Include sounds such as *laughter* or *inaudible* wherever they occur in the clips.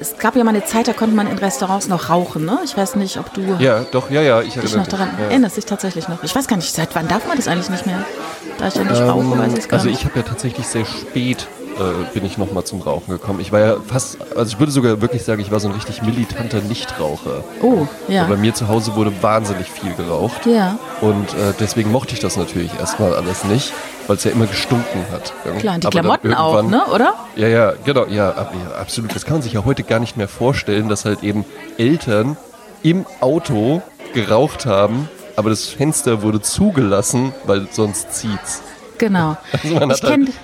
es gab ja mal eine Zeit, da konnte man in Restaurants noch rauchen, ne? Ich weiß nicht, ob du Ja, doch, ja, ja, ich dich erinnere noch daran. Ja. erinnerst, dich tatsächlich noch. Ich weiß gar nicht, seit wann darf man das eigentlich nicht mehr? Da ich ja nicht rauche, weiß ich gar Also nicht. ich habe ja tatsächlich sehr spät äh, bin ich nochmal zum Rauchen gekommen. Ich war ja fast, also ich würde sogar wirklich sagen, ich war so ein richtig militanter Nichtraucher. oh, ja. Bei mir zu Hause wurde wahnsinnig viel geraucht. Ja, Und äh, deswegen mochte ich das natürlich erstmal alles nicht, weil es ja immer gestunken hat. klar. Und die Aber Klamotten auch, ne? Oder? Ja, ja, genau, ja, ab, ja, absolut. Das kann man sich ja heute gar nicht mehr vorstellen, dass halt eben Eltern im Auto geraucht haben, aber das Fenster wurde zugelassen, weil sonst zieht's. Genau. *laughs* Also man Ich hat halt- kenne sonst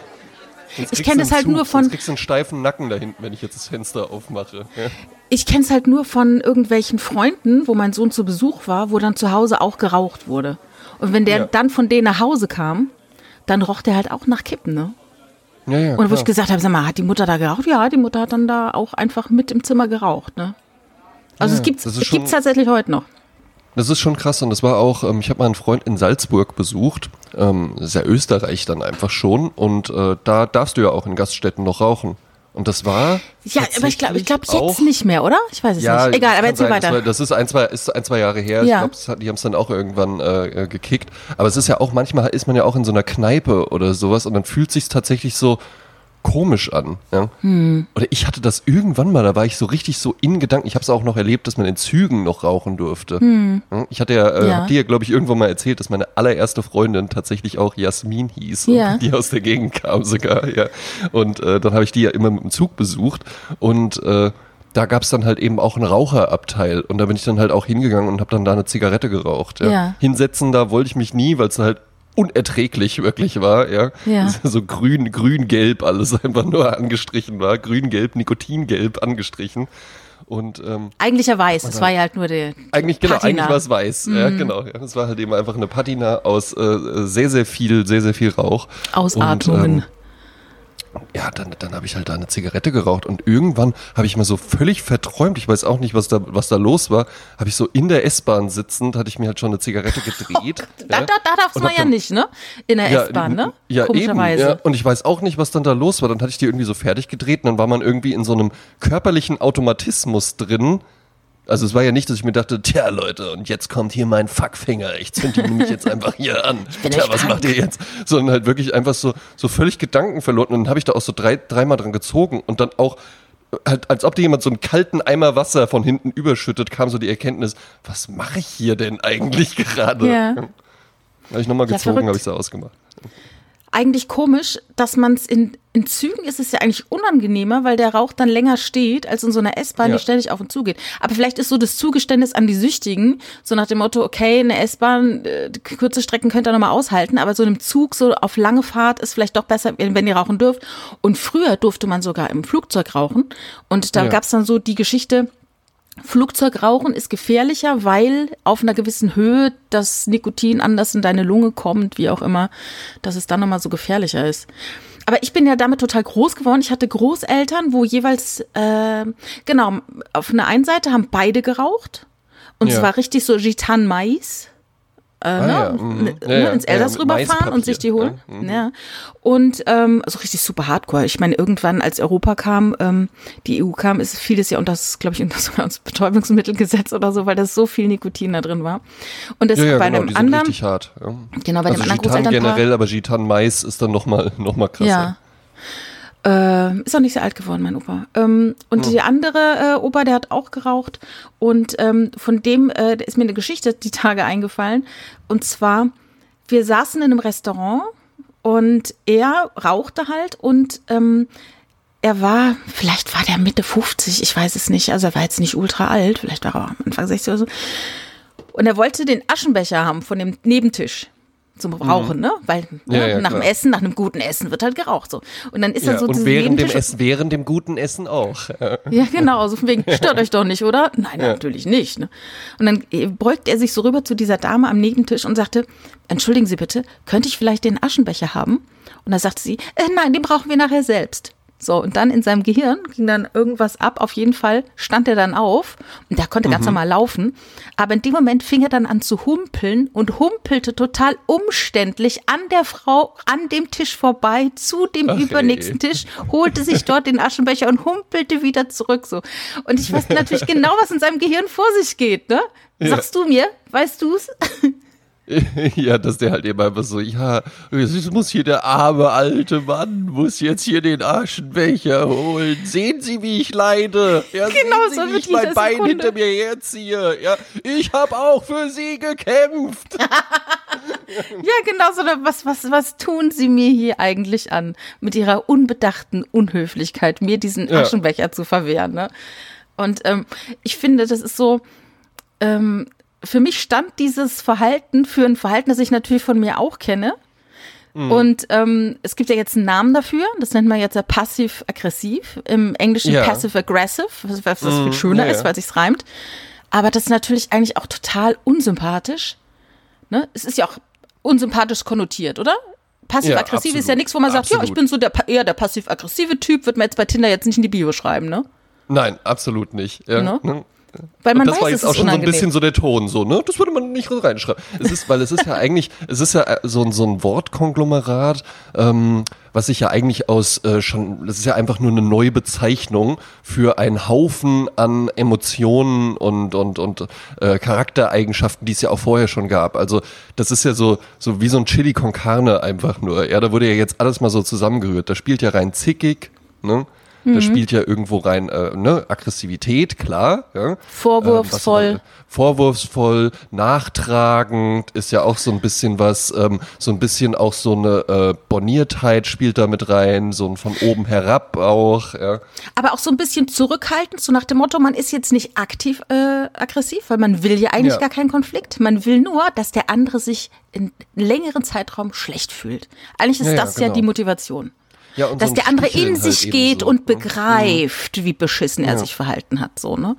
ich kriegst kenn du das halt Zug, nur von- Sonst kriegst du einen steifen Nacken da hinten, wenn ich jetzt das Fenster aufmache. Ja. ich kenn's halt nur von irgendwelchen Freunden, wo mein Sohn zu Besuch war, wo dann zu Hause auch geraucht wurde. Und wenn der Ja. dann von denen nach Hause kam, dann roch der halt auch nach Kippen, ne? Ja, ja, Und wo klar. ich gesagt habe, sag mal, hat die Mutter da geraucht? Ja, die Mutter hat dann da auch einfach mit im Zimmer geraucht, ne? Also Ja, es ist es gibt's tatsächlich heute noch. Das ist schon krass und das war auch, ähm, ich habe mal einen Freund in Salzburg besucht, ähm, das ist ja Österreich dann einfach schon und äh, da darfst du ja auch in Gaststätten noch rauchen. Und das war. Ja, aber ich glaube ich glaub jetzt auch- nicht mehr, oder? Ich weiß es Ja, nicht. Egal, aber erzähl sein, weiter. das ist ein, zwei, ist ein, zwei Jahre her. Ich Ja. glaube, die haben es dann auch irgendwann äh, äh, gekickt. Aber es ist ja auch, manchmal ist man ja auch in so einer Kneipe oder sowas und dann fühlt sich tatsächlich so komisch an. Ja? Hm. Oder ich hatte das irgendwann mal, da war ich so richtig so in Gedanken. Ich habe es auch noch erlebt, dass man in Zügen noch rauchen durfte. Ja, Ich hatte ja, äh, Hm. Ja. dir ja, glaube ich, irgendwann mal erzählt, dass meine allererste Freundin tatsächlich auch Jasmin hieß. Ja. Die aus der Gegend kam sogar, ja. Und äh, dann habe ich die ja immer mit dem Zug besucht und äh, da gab es dann halt eben auch einen Raucherabteil und da bin ich dann halt auch hingegangen und habe dann da eine Zigarette geraucht. Ja. Ja. Hinsetzen, da wollte ich mich nie, weil es halt unerträglich wirklich war, ja. Ja. So grün, grün-gelb alles einfach nur angestrichen war. Grün-gelb, Nikotingelb angestrichen. Und ähm, Eigentlich weiß, es war ja halt nur der eigentlich, genau, Patina. eigentlich war es weiß. Mhm. Ja, genau. Ja. Es war halt eben einfach eine Patina aus äh, sehr, sehr viel, sehr, sehr viel Rauch. Ausatmungen. Und, ähm, ja, dann, dann habe ich halt da eine Zigarette geraucht und irgendwann habe ich mal so völlig verträumt, ich weiß auch nicht, was da, was da los war, habe ich so in der S-Bahn sitzend, hatte ich mir halt schon eine Zigarette gedreht. da, *laughs* ja. da, da darfst Und man ja dann- nicht, ne? In der S-Bahn, ne? Ja, eben. Komischerweise. Ja. Und ich weiß auch nicht, was dann da los war. Dann hatte ich die irgendwie so fertig gedreht und dann war man irgendwie in so einem körperlichen Automatismus drin. Also es war ja nicht, dass ich mir dachte, tja Leute, und jetzt kommt hier mein Fuckfinger. Ich zünd ihn nämlich jetzt einfach hier an. Tja, was macht ihr jetzt? Sondern halt wirklich einfach so, so völlig Gedanken verloren. Und dann habe ich da auch so drei, dreimal dran gezogen und dann auch halt, als ob dir jemand so einen kalten Eimer Wasser von hinten überschüttet, kam so die Erkenntnis, was mache ich hier denn eigentlich *laughs* gerade? Ja. Habe ich nochmal gezogen, habe ich so ausgemacht. Eigentlich komisch, dass man es in, in Zügen ist es ja eigentlich unangenehmer, weil der Rauch dann länger steht, als in so einer S-Bahn, Ja. die ständig auf und zu geht. Aber vielleicht ist so das Zugeständnis an die Süchtigen, so nach dem Motto, okay, eine S-Bahn, äh, kurze Strecken könnt ihr nochmal aushalten, aber so in einem Zug, so auf lange Fahrt ist vielleicht doch besser, wenn, ihr rauchen dürft. Und früher durfte man sogar im Flugzeug rauchen. Und da Ja. gab's dann so die Geschichte, Flugzeugrauchen ist gefährlicher, weil auf einer gewissen Höhe das Nikotin anders in deine Lunge kommt, wie auch immer, dass es dann nochmal so gefährlicher ist. Aber ich bin ja damit total groß geworden. Ich hatte Großeltern, wo jeweils, äh, genau, auf einer einen Seite haben beide geraucht. Und Ja. es war richtig so Gitan Mais. Äh, Ah, ne? ja, mhm. ne, Ja, ja, ins Elsass rüberfahren und sich die holen. mhm. Ja. Und ähm, also richtig super hardcore. Ich meine, irgendwann, als Europa kam, ähm, die EU kam, ist vieles ja unter das, glaube ich, unter sogar das Betäubungsmittelgesetz oder so, weil da so viel Nikotin da drin war. Und das Ja, bei genau, einem anderen, richtig hart. Genau, bei also dem anderen Gitan Großelternpaar. generell, aber Gitan Mais ist dann nochmal noch mal krasser. Ja. Äh, ist auch nicht sehr alt geworden, mein Opa. Ähm, und der andere äh, Opa, der hat auch geraucht. Und ähm, von dem äh, ist mir eine Geschichte die Tage eingefallen. Und zwar, wir saßen in einem Restaurant und er rauchte halt und ähm, er war, vielleicht war der Mitte 50, ich weiß es nicht. Also er war jetzt nicht ultra alt, vielleicht war er auch Anfang 60 oder so. Und er wollte den Aschenbecher haben von dem Nebentisch zum Rauchen, ne? Weil Mhm. Ja, ne, ja, nach dem klar. Essen, nach einem guten Essen wird halt geraucht so. Und dann ist Ja, dann so und während dem. Essen, während dem guten Essen auch. Ja. *laughs* Ja, genau, so von wegen, stört euch doch nicht, oder? Nein, natürlich nicht. Ne? Und dann äh, beugt er sich so rüber zu dieser Dame am Nebentisch und sagte, entschuldigen Sie bitte, könnte ich vielleicht den Aschenbecher haben? Und da sagte sie, äh, nein, den brauchen wir nachher selbst. So, und dann in seinem Gehirn ging dann irgendwas ab. Auf jeden Fall stand er dann auf und der konnte ganz normal laufen. Aber in dem Moment fing er dann an zu humpeln und humpelte total umständlich an der Frau an dem Tisch vorbei zu dem Ach, übernächsten. Tisch, holte sich dort den Aschenbecher und humpelte wieder zurück. So. Und ich weiß natürlich genau, was in seinem Gehirn vor sich geht, ne? Ja. Sagst du mir? Weißt du's? *laughs* Ja, dass der halt immer einfach so, ja, jetzt muss hier der arme alte Mann, muss jetzt hier den Aschenbecher holen. Sehen Sie, wie ich leide? Ja, Genau, sehen Sie, so wie ich mein Bein Sekunde. hinter mir herziehe. Ja, ich habe auch für Sie gekämpft. *laughs* Ja, genau so. Was, was, was tun Sie mir hier eigentlich an? Mit Ihrer unbedachten Unhöflichkeit, mir diesen Ja. Aschenbecher zu verwehren. Ne? Und ähm, ich finde, das ist so. Ähm, für mich stand dieses Verhalten für ein Verhalten, das ich natürlich von mir auch kenne. Mhm. Und ähm, es gibt ja jetzt einen Namen dafür, das nennt man jetzt ja passiv-aggressiv, im Englischen Ja. passive-aggressive, was, was viel Mhm, schöner ja, ist, weil sich's reimt. Aber das ist natürlich eigentlich auch total unsympathisch. Ne? Es ist ja auch unsympathisch konnotiert, oder? Passiv-aggressiv ist ja nichts, wo man sagt, ja, ich bin so der, eher der passiv-aggressive Typ, wird man jetzt bei Tinder jetzt nicht in die Bio schreiben, ne? Nein, absolut nicht. Ja, Ne? ne? Weil man das weiß, war jetzt ist auch schon so ein unangenehm. bisschen so der Ton, so, ne? Das würde man nicht reinschreiben. Es ist, weil es ist ja eigentlich, es ist ja äh, so, ein- so ein Wortkonglomerat, ähm, was sich ja eigentlich aus äh, schon, das ist ja einfach nur eine neue Bezeichnung für einen Haufen an Emotionen und und und äh, Charaktereigenschaften, die es ja auch vorher schon gab. Also das ist ja so so wie so ein Chili con Carne einfach nur. Ja, da wurde ja jetzt alles mal so zusammengerührt. Da spielt ja rein zickig, ne? Mhm. Da spielt ja irgendwo rein äh, ne? Aggressivität, klar. Ja? Vorwurfsvoll. Ähm, was- vorwurfsvoll, nachtragend ist ja auch so ein bisschen was, ähm, so ein bisschen auch so eine äh, Borniertheit spielt da mit rein, so ein von oben herab auch. Ja. Aber auch so ein bisschen zurückhaltend, so nach dem Motto, man ist jetzt nicht aktiv äh, aggressiv, weil man will ja eigentlich Ja. gar keinen Konflikt. Man will nur, dass der andere sich in längeren Zeitraum schlecht fühlt. Eigentlich ist Ja, ja, das ja genau. die Motivation. Ja, und dass so der andere Sticheln in halt sich eben geht so, und ne? begreift, wie beschissen er sich verhalten hat, so, ne?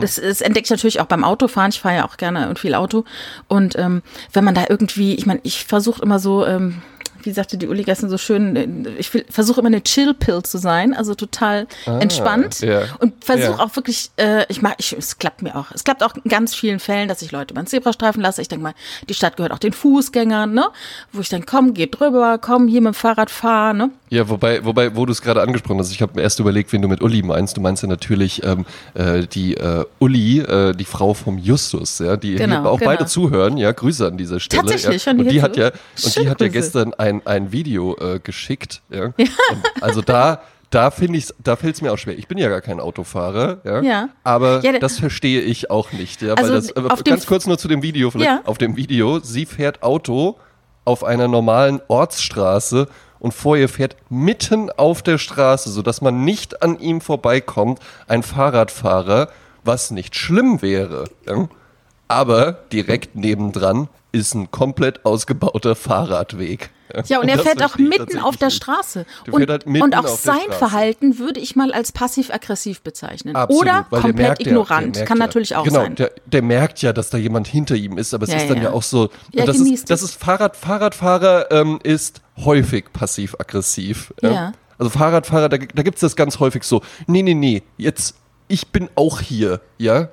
Das, das entdecke ich natürlich auch beim Autofahren. Ich fahre ja auch gerne und viel Auto. Und ähm, wenn man da irgendwie, ich meine, ich versuche immer so, ähm, wie sagte die Uli gestern so schön, äh, ich versuche immer eine Chill-Pill zu sein, also total entspannt ja. und versuche Ja. auch wirklich, äh, ich mag, ich, es klappt mir auch. Es klappt auch in ganz vielen Fällen, dass ich Leute über den Zebrastreifen lasse. Ich denke mal, die Stadt gehört auch den Fußgängern, ne? Wo ich dann komm, geh drüber, komm, hier mit dem Fahrrad fahr, ne? Ja, wobei, wobei, wo du es gerade angesprochen hast, ich habe mir erst überlegt, wen du mit Uli meinst. Du meinst ja natürlich ähm, äh, die äh, Uli, äh, die Frau vom Justus, ja, die Genau, auch genau. beide zuhören. Ja, Grüße an dieser Stelle. Tatsächlich, ja. die Und die hat ja, und die hat ja gestern ein ein Video äh, geschickt. Ja. Und also da. Da finde ich, da fällt es mir auch schwer. Ich bin ja gar kein Autofahrer, ja. Ja. Aber Ja, da- das verstehe ich auch nicht, ja. Also das, äh, ganz kurz nur zu dem Video, vielleicht Ja. auf dem Video, sie fährt Auto auf einer normalen Ortsstraße und vor ihr fährt mitten auf der Straße, sodass man nicht an ihm vorbeikommt, ein Fahrradfahrer, was nicht schlimm wäre. Ja? Aber direkt nebendran ist ein komplett ausgebauter Fahrradweg. Ja, und er fährt auch mitten auf der. Straße. Der Und, halt und auch sein. Verhalten würde ich mal als passiv-aggressiv bezeichnen. Absolut, Oder komplett ja- ignorant. merkt Kann ja, natürlich auch genau, sein. Der, der merkt ja, dass da jemand hinter ihm ist, aber es Ja, ist dann ja. ja auch so. Ja, das, genießt ist, das ist Fahrrad, Fahrradfahrer ähm, ist häufig passiv-aggressiv. Ja. Also Fahrradfahrer, da, da gibt es das ganz häufig so. Nee, nee, nee, jetzt, ich bin auch hier, ja.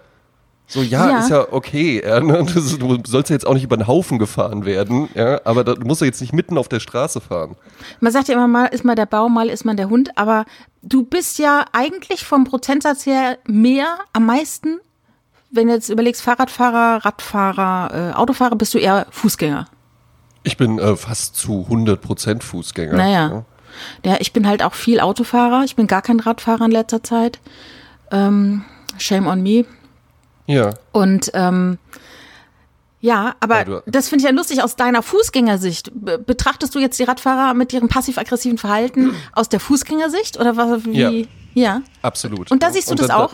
So, ja, Ja. ist ja okay. Ja, *laughs* ne? du sollst ja jetzt auch nicht über den Haufen gefahren werden, ja, aber da, du musst ja jetzt nicht mitten auf der Straße fahren. Man sagt ja immer, mal ist man der Baum, mal ist man der Hund, aber du bist ja eigentlich vom Prozentsatz her mehr, am meisten, wenn du jetzt überlegst, Fahrradfahrer, Radfahrer, äh, Autofahrer, bist du eher Fußgänger. Ich bin äh, fast zu 100% Fußgänger. Naja. Ja, ich bin halt auch viel Autofahrer. Ich bin gar kein Radfahrer in letzter Zeit. Ähm, shame on me. Ja. Und ähm, ja, aber Ja, das finde ich ja lustig aus deiner Fußgängersicht. Be- Betrachtest du jetzt die Radfahrer mit ihrem passiv-aggressiven Verhalten aus der Fußgängersicht oder was? Wie? Ja. ja. Absolut. Und da siehst du das dann- auch?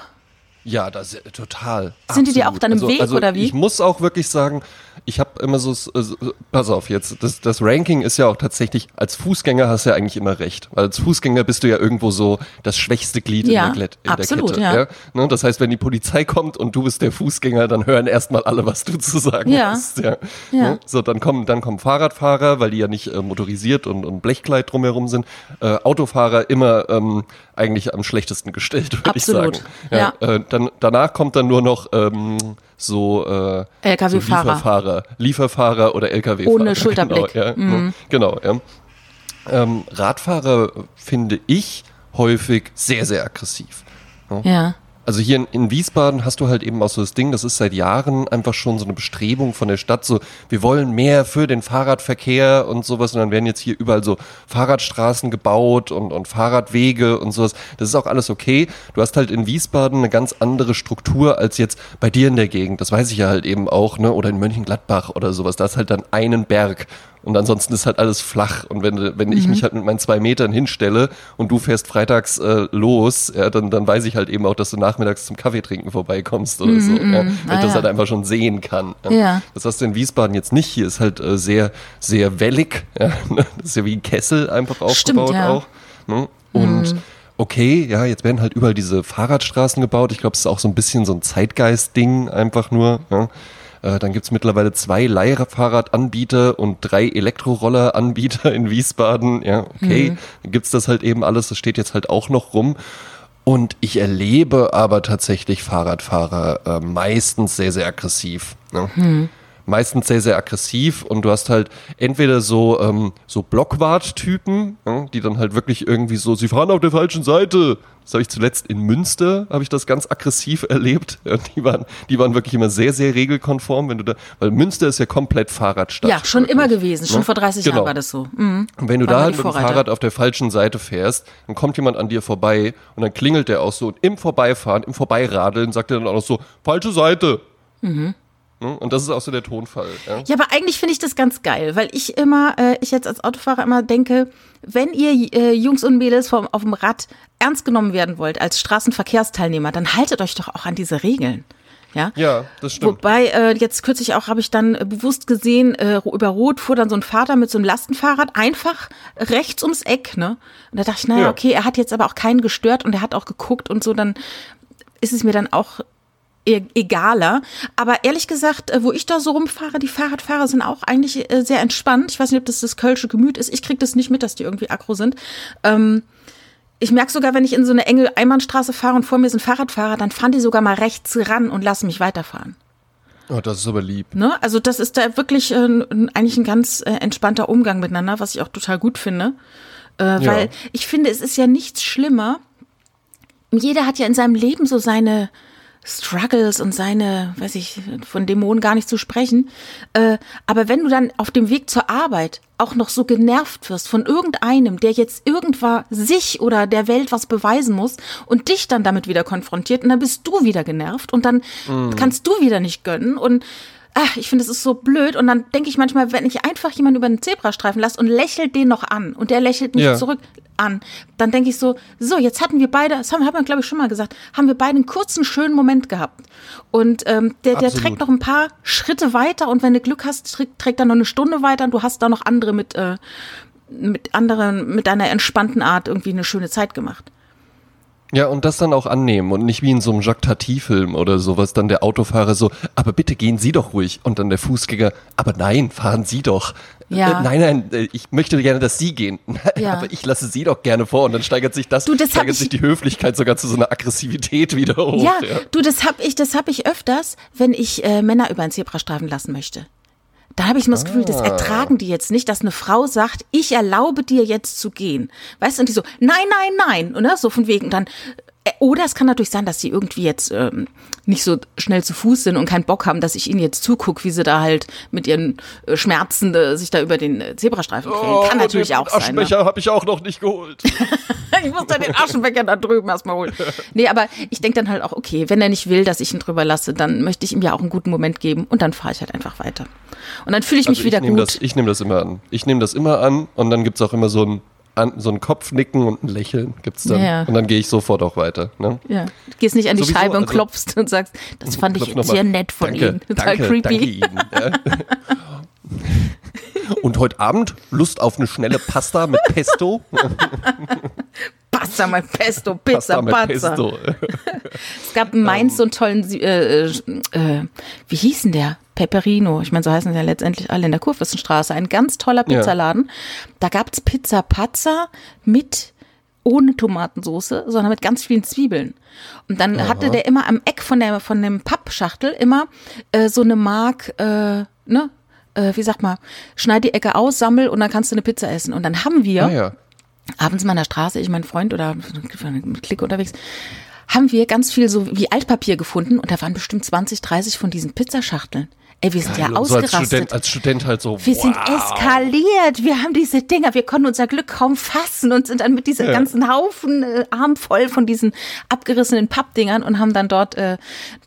Ja, das total. Sind die dir auch dann im also, Weg also oder wie? Ich muss auch wirklich sagen, ich habe immer so, so, pass auf jetzt, das, das Ranking ist ja auch tatsächlich, als Fußgänger hast du ja eigentlich immer recht. Weil als Fußgänger bist du ja irgendwo so das schwächste Glied Ja, in, der, Klett, in absolut, der Kette. ja. Ne, das heißt, wenn die Polizei kommt und du bist der Fußgänger, dann hören erstmal alle, was du zu sagen Ja. hast. Ja. Ja. Ne? So, dann kommen, dann kommen Fahrradfahrer, weil die ja nicht äh, motorisiert und, und Blechkleid drumherum sind. Äh, Autofahrer immer ähm, eigentlich am schlechtesten gestellt, würde ich sagen. ja. Äh, dann, danach kommt dann nur noch ähm, so, äh, LKW-Fahrer. so Lieferfahrer, Lieferfahrer oder LKW-Fahrer. Ohne Schulterblick. Genau, ja, Mhm. ne? genau ja. Ähm, Radfahrer finde ich häufig sehr, sehr aggressiv. Ja. Also hier in, in Wiesbaden hast du halt eben auch so das Ding, das ist seit Jahren einfach schon so eine Bestrebung von der Stadt, so wir wollen mehr für den Fahrradverkehr und sowas und dann werden jetzt hier überall so Fahrradstraßen gebaut und, und Fahrradwege und sowas. Das ist auch alles okay. Du hast halt in Wiesbaden eine ganz andere Struktur als jetzt bei dir in der Gegend. Das weiß ich ja halt eben auch, ne? Oder in Mönchengladbach oder sowas. Da ist halt dann einen Berg. Und ansonsten ist halt alles flach. Und wenn, wenn ich mich halt mit meinen zwei Metern hinstelle und du fährst freitags äh, los, ja, dann, dann weiß ich halt eben auch, dass du nachmittags zum Kaffee trinken vorbeikommst oder so. Ja, weil ich Ah, das ja. halt einfach schon sehen kann. Ja. Das hast du in Wiesbaden jetzt nicht. Hier ist halt äh, sehr, sehr wellig. Ja, ne? *laughs* das ist ja wie ein Kessel einfach Stimmt, aufgebaut ja. auch. Ne? Und okay, ja, jetzt werden halt überall diese Fahrradstraßen gebaut. Ich glaube, es ist auch so ein bisschen so ein Zeitgeist-Ding einfach nur. Ja. Äh, Dann gibt's mittlerweile zwei Leihfahrradanbieter und drei Elektroroller-Anbieter in Wiesbaden. Ja, okay, dann gibt's das halt eben alles. Das steht jetzt halt auch noch rum. Und ich erlebe aber tatsächlich Fahrradfahrer äh, meistens sehr, sehr aggressiv. Ne? Meistens sehr, sehr aggressiv und du hast halt entweder so, ähm, so Blockwart-Typen, ja, die dann halt wirklich irgendwie so, sie fahren auf der falschen Seite. Das habe ich zuletzt in Münster, habe ich das ganz aggressiv *laughs* erlebt. Ja, die, waren, die waren wirklich immer sehr, sehr regelkonform, wenn du da, weil Münster ist ja komplett Fahrradstadt. Ja, schon wirklich. immer gewesen. Schon Ne? vor 30 Genau. Jahren war das so. Mhm. Und wenn du da halt mit dem. Fahrrad auf der falschen Seite fährst, dann kommt jemand an dir vorbei und dann klingelt der auch so und im Vorbeifahren, im Vorbeiradeln sagt er dann auch noch so, falsche Seite. Mhm. Ne? Und das ist auch so der Tonfall. Ja? Ja, aber eigentlich finde ich das ganz geil, weil ich immer, äh, ich jetzt als Autofahrer immer denke, wenn ihr äh, Jungs und Mädels vom, auf dem Rad ernst genommen werden wollt als Straßenverkehrsteilnehmer, dann haltet euch doch auch an diese Regeln. Ja, Ja, das stimmt. Wobei, äh, jetzt kürzlich auch habe ich dann äh, bewusst gesehen, äh, über Rot fuhr dann so ein Vater mit so einem Lastenfahrrad einfach rechts ums Eck, ne? Und da dachte ich, naja, Ja. okay, er hat jetzt aber auch keinen gestört und er hat auch geguckt und so, dann ist es mir dann auch egaler. Aber ehrlich gesagt, äh, wo ich da so rumfahre, die Fahrradfahrer sind auch eigentlich äh, sehr entspannt. Ich weiß nicht, ob das das kölsche Gemüt ist. Ich krieg das nicht mit, dass die irgendwie aggro sind. Ähm, ich merke sogar, wenn ich in so eine enge Einbahnstraße fahre und vor mir sind Fahrradfahrer, dann fahren die sogar mal rechts ran und lassen mich weiterfahren. Oh, das ist aber lieb. Ne? Also das ist da wirklich äh, eigentlich ein ganz äh, entspannter Umgang miteinander, was ich auch total gut finde. Äh, Weil ich finde, es ist ja nichts schlimmer. Jeder hat ja in seinem Leben so seine Struggles und seine, weiß ich, von Dämonen gar nicht zu sprechen. Äh, aber wenn du dann auf dem Weg zur Arbeit auch noch so genervt wirst von irgendeinem, der jetzt irgendwann sich oder der Welt was beweisen muss und dich dann damit wieder konfrontiert und dann bist du wieder genervt und dann kannst du wieder nicht gönnen und ach, ich finde, es ist so blöd. Und dann denke ich manchmal, wenn ich einfach jemanden über den Zebrastreifen lasse und lächelt den noch an und der lächelt mich Ja. zurück an, dann denke ich so, so, jetzt hatten wir beide, das haben, haben wir, glaube ich, schon mal gesagt, haben wir beide einen kurzen, schönen Moment gehabt. Und ähm, der, der Absolut. trägt noch ein paar Schritte weiter und wenn du Glück hast, trägt, trägt er noch eine Stunde weiter und du hast da noch andere mit, äh, mit anderen, mit einer entspannten Art irgendwie eine schöne Zeit gemacht. Ja, und das dann auch annehmen und nicht wie in so einem Jacques Tati-Film oder sowas, dann der Autofahrer so, aber bitte gehen Sie doch ruhig. Und dann der Fußgänger, aber nein, fahren Sie doch. Ja. Äh, nein, nein, äh, ich möchte gerne, dass Sie gehen. *laughs* Ja. aber ich lasse Sie doch gerne vor. Und dann steigert sich das, Du, das steigert ich- sich die Höflichkeit sogar zu so einer Aggressivität wieder hoch. Ja, du, das hab ich, das hab ich öfters, wenn ich äh, Männer über einen Zebrastreifen lassen möchte. Da habe ich immer das Gefühl, das ertragen die jetzt nicht, dass eine Frau sagt, ich erlaube dir jetzt zu gehen. Weißt du, und die so, nein, nein, nein, oder? So von wegen. Und dann, oder es kann natürlich sein, dass sie irgendwie jetzt ähm, nicht so schnell zu Fuß sind und keinen Bock haben, dass ich ihnen jetzt zugucke, wie sie da halt mit ihren äh, Schmerzen äh, sich da über den äh, Zebrastreifen quälen. kann natürlich auch sein. Ne? Aschenbecher habe ich auch noch nicht geholt. *laughs* ich muss dann den Aschenbecher da drüben erstmal holen. Nee, aber ich denke dann halt auch, okay, wenn er nicht will, dass ich ihn drüber lasse, dann möchte ich ihm ja auch einen guten Moment geben und dann fahre ich halt einfach weiter. Und dann fühle ich mich Also wieder ich nehme gut. das, ich nehme das immer an. Ich nehme das immer an und dann gibt's auch immer so ein an, so ein Kopfnicken und ein Lächeln gibt's dann. Ja. Und dann gehe ich sofort auch weiter. Ne? Ja. Du gehst nicht an die Sowieso, Scheibe und also- klopfst und sagst, das fand ich sehr nett von danke, Ihnen. Total danke, creepy. Danke Ihnen. *laughs* Und heute Abend Lust auf eine schnelle Pasta mit Pesto? *laughs* Pasta mal Pesto, Pizza, Pasta mit Pazza. Pesto. *laughs* Es gab in Mainz so einen tollen, äh, äh, äh, wie hieß denn der? Peperino. Ich meine, so heißen sie ja letztendlich alle in der Kurfürstenstraße. Ein ganz toller Ja. Pizzaladen. Da gab's Pizza Pazza mit ohne Tomatensoße, sondern mit ganz vielen Zwiebeln. Und dann hatte der immer am Eck von der von dem Pappschachtel immer äh, so eine Mark, äh, ne? Äh, wie sagt man, schneid die Ecke aus, sammel und dann kannst du eine Pizza essen. Und dann haben wir Ah, ja. Abends mal in der Straße, ich mein Freund oder mit Klick unterwegs, haben wir ganz viel so wie Altpapier gefunden und da waren bestimmt 20, 30 von diesen Pizzaschachteln. Ey, wir sind ja Und so als ausgerastet. Student, als Student halt so. wir sind wow. eskaliert. Wir haben diese Dinger, wir konnten unser Glück kaum fassen und sind dann mit diesem ganzen Haufen äh, Arm voll von diesen abgerissenen Pappdingern und haben dann dort äh,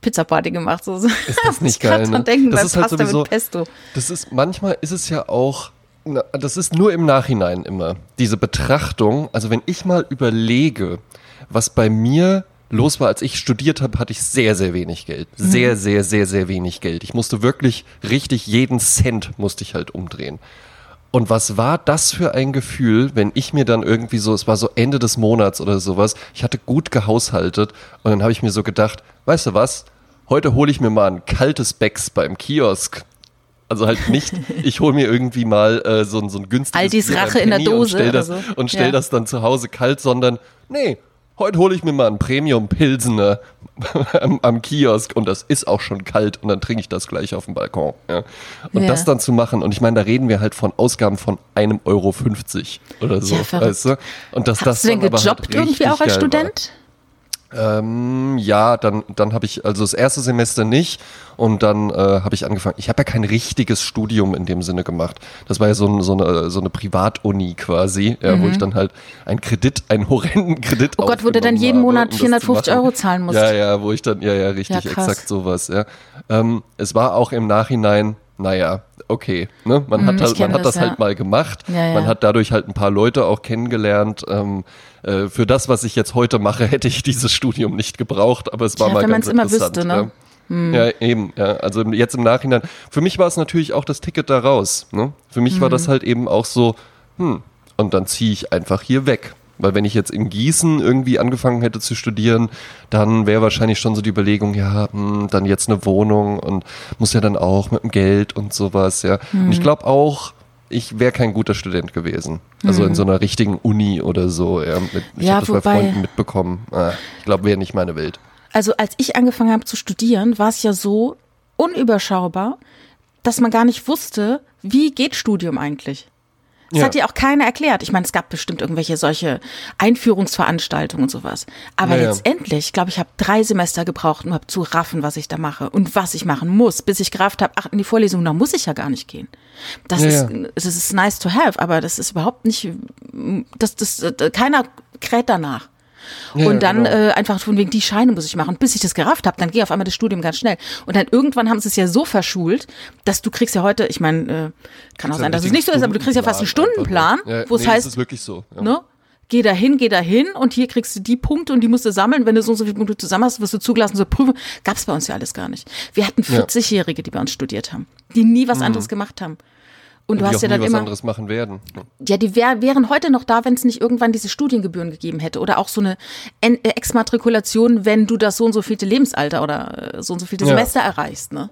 Pizzaparty gemacht. So, so. Ist das *laughs* nicht geil? Ne? denken, das ist halt Pasta sowieso. mit Pesto. Das ist manchmal ist es ja auch. Na, Das ist nur im Nachhinein immer diese Betrachtung. Also wenn ich mal überlege, was bei mir los war, als ich studiert habe, hatte ich sehr, sehr wenig Geld. Sehr, sehr, sehr, sehr wenig Geld. Ich musste wirklich richtig jeden Cent musste ich halt umdrehen. Und was war das für ein Gefühl, wenn ich mir dann irgendwie so, es war so Ende des Monats oder sowas, ich hatte gut gehaushaltet und dann habe ich mir so gedacht, weißt du was, heute hole ich mir mal ein kaltes Becks beim Kiosk. Also halt nicht, *laughs* ich hole mir irgendwie mal äh, so, ein- so ein günstiges Aldis Rache in der Dose und stell das, so. und stell Ja. das dann zu Hause kalt, sondern nee, heute hole ich mir mal einen Premium Pilsener *laughs* am, am Kiosk und das ist auch schon kalt und dann trinke ich das gleich auf dem Balkon. Ja. Und Ja. das dann zu machen und ich meine, da reden wir halt von Ausgaben von einem Euro 50 oder so, Ja, weißt du? Und dass das Hast du denn aber gejobbt halt irgendwie auch als Student? War. Ähm, ja, dann, dann habe ich, also das erste Semester nicht und dann äh, habe ich angefangen. Ich habe ja kein richtiges Studium in dem Sinne gemacht. Das war ja so, ein, so eine, so eine Privatuni quasi, ja, wo ich dann halt einen Kredit, einen horrenden Kredit Mhm. Oh Gott, wo du dann jeden habe, Monat um das zu 450 machen. Euro zahlen musst. Ja, ja, wo ich dann, ja, ja, richtig, Ja, exakt sowas, ja. Ähm, es war auch im Nachhinein, naja, okay, ne? Man hat, Mhm, ich halt, man hat das, das, halt ja. mal gemacht. Ja, ja. Man hat dadurch halt ein paar Leute auch kennengelernt. Ähm, äh, für das, was ich jetzt heute mache, *laughs* hätte ich dieses Studium nicht gebraucht, aber es war mal wenn ganz interessant. wüsste, ne? Ja. Ja, eben, ja. Also jetzt im Nachhinein. Für mich war es natürlich auch das Ticket da raus. Ne? Für mich war Mhm. das halt eben auch so, hm, und dann ziehe ich einfach hier weg. Weil wenn ich jetzt in Gießen irgendwie angefangen hätte zu studieren, dann wäre wahrscheinlich schon so die Überlegung, ja, hm, dann jetzt eine Wohnung und muss ja dann auch mit dem Geld und sowas, ja. Und Mhm. ich glaube auch, ich wäre kein guter Student gewesen. Also in so einer richtigen Uni oder so. Ja, mit, ich Mhm. Ja, habe das bei wobei- Freunden mitbekommen. Ah, ich glaube, wäre nicht meine Welt. Also als ich angefangen habe zu studieren, war es ja so unüberschaubar, dass man gar nicht wusste, wie geht Studium eigentlich. Das Ja. hat ja auch keiner erklärt. Ich meine, es gab bestimmt irgendwelche solche Einführungsveranstaltungen und sowas. Aber Ja, ja. letztendlich, glaube ich, habe drei Semester gebraucht, um zu raffen, was ich da mache und was ich machen muss, bis ich gerafft habe, ach, in die Vorlesung, da muss ich ja gar nicht gehen. Das Ja, ist, das ist nice to have, aber das ist überhaupt nicht, das, das, äh, keiner kräht danach. Ja, und dann genau. äh, einfach von wegen die Scheine muss ich machen. Und bis ich das gerafft habe, dann ging auf einmal das Studium ganz schnell. Und dann irgendwann haben sie es ja so verschult, dass du kriegst ja heute, ich meine, äh, kann auch sein, dass es nicht so ist, aber du kriegst ja fast einen Stundenplan, ne? Ja, wo es nee, heißt, Das ist wirklich so. Ja. ne? Geh dahin, geh dahin und hier kriegst du die Punkte und die musst du sammeln. Wenn du so und so viele Punkte zusammen hast, wirst du zugelassen zur Prüfung. Gab's bei uns ja alles gar nicht. Wir hatten Ja. Mhm. 40-Jährige, die bei uns studiert haben, die nie was anderes gemacht haben. Und du die hast ja dann was immer. anderes machen werden. Ja, die wär, wären heute noch da, wenn es nicht irgendwann diese Studiengebühren gegeben hätte oder auch so eine äh, Exmatrikulation, wenn du das so und so vielte Lebensalter oder äh, so und so vielte Ja. Semester erreichst, ne?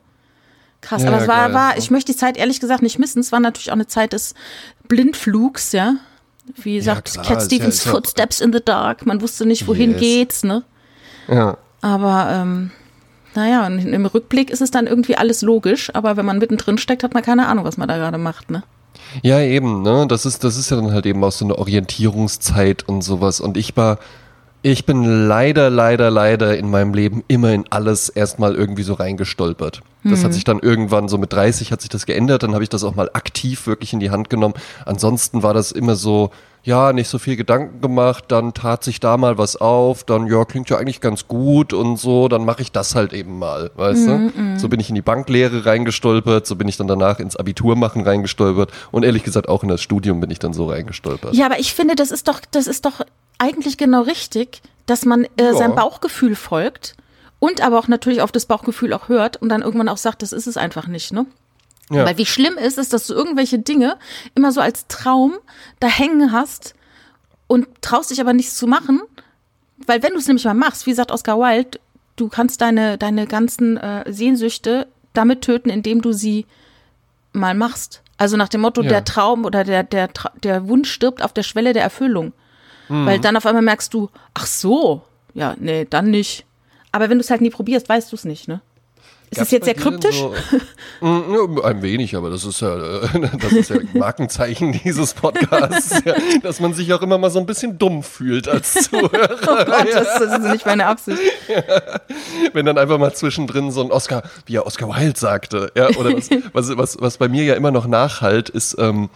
Krass, Ja, aber ja, es war, geil. war, ich möchte die Zeit ehrlich gesagt nicht missen. Es war natürlich auch eine Zeit des Blindflugs, ja. Wie sagt klar, Cat ja- Stevens, ja- Footsteps in the Dark. Man wusste nicht, wohin Yes. geht's, ne? Ja. Aber ähm, naja, und im Rückblick ist es dann irgendwie alles logisch, aber wenn man mittendrin steckt, hat man keine Ahnung, was man da gerade macht, ne? Ja, eben, ne? Das ist, das ist ja dann halt eben auch so eine Orientierungszeit und sowas. Und ich war, ich bin leider, leider, leider in meinem Leben immer in alles erstmal irgendwie so reingestolpert. Das hat sich dann irgendwann so mit 30 hat sich das geändert, dann habe ich das auch mal aktiv wirklich in die Hand genommen. Ansonsten war das immer so, ja, nicht so viel Gedanken gemacht, dann tat sich da mal was auf, dann, ja, klingt ja eigentlich ganz gut und so, dann mache ich das halt eben mal, weißt Mhm, du? So bin ich in die Banklehre reingestolpert, so bin ich dann danach ins Abitur machen reingestolpert und ehrlich gesagt auch in das Studium bin ich dann so reingestolpert. Ja, aber ich finde, das ist doch, das ist doch eigentlich genau richtig, dass man äh, Ja. seinem Bauchgefühl folgt und aber auch natürlich auf das Bauchgefühl auch hört und dann irgendwann auch sagt, das ist es einfach nicht, ne? Ja. Weil wie schlimm ist es, dass du irgendwelche Dinge immer so als Traum da hängen hast und traust dich aber nichts zu machen, weil wenn du es nämlich mal machst, wie sagt Oscar Wilde, du kannst deine, deine ganzen äh, Sehnsüchte damit töten, indem du sie mal machst. Also nach dem Motto, Ja. der Traum oder der, der, der Wunsch stirbt auf der Schwelle der Erfüllung. Mhm. Weil dann auf einmal merkst du, ach so, ja, nee, dann nicht. Aber wenn du es halt nie probierst, weißt du es nicht, ne? Ist Gab's es jetzt sehr kryptisch? So, Mm, ja, ein wenig, aber das ist ja, *laughs* das ist ja Markenzeichen *laughs* dieses Podcasts, ja, dass man sich auch immer mal so ein bisschen dumm fühlt als *laughs* Zuhörer. Oh Gott, das, das ist nicht meine Absicht. Wenn dann einfach mal zwischendrin so ein Oscar, wie er Oscar Wilde sagte, ja, oder was, was, was, was bei mir ja immer noch nachhalt, ist, ähm,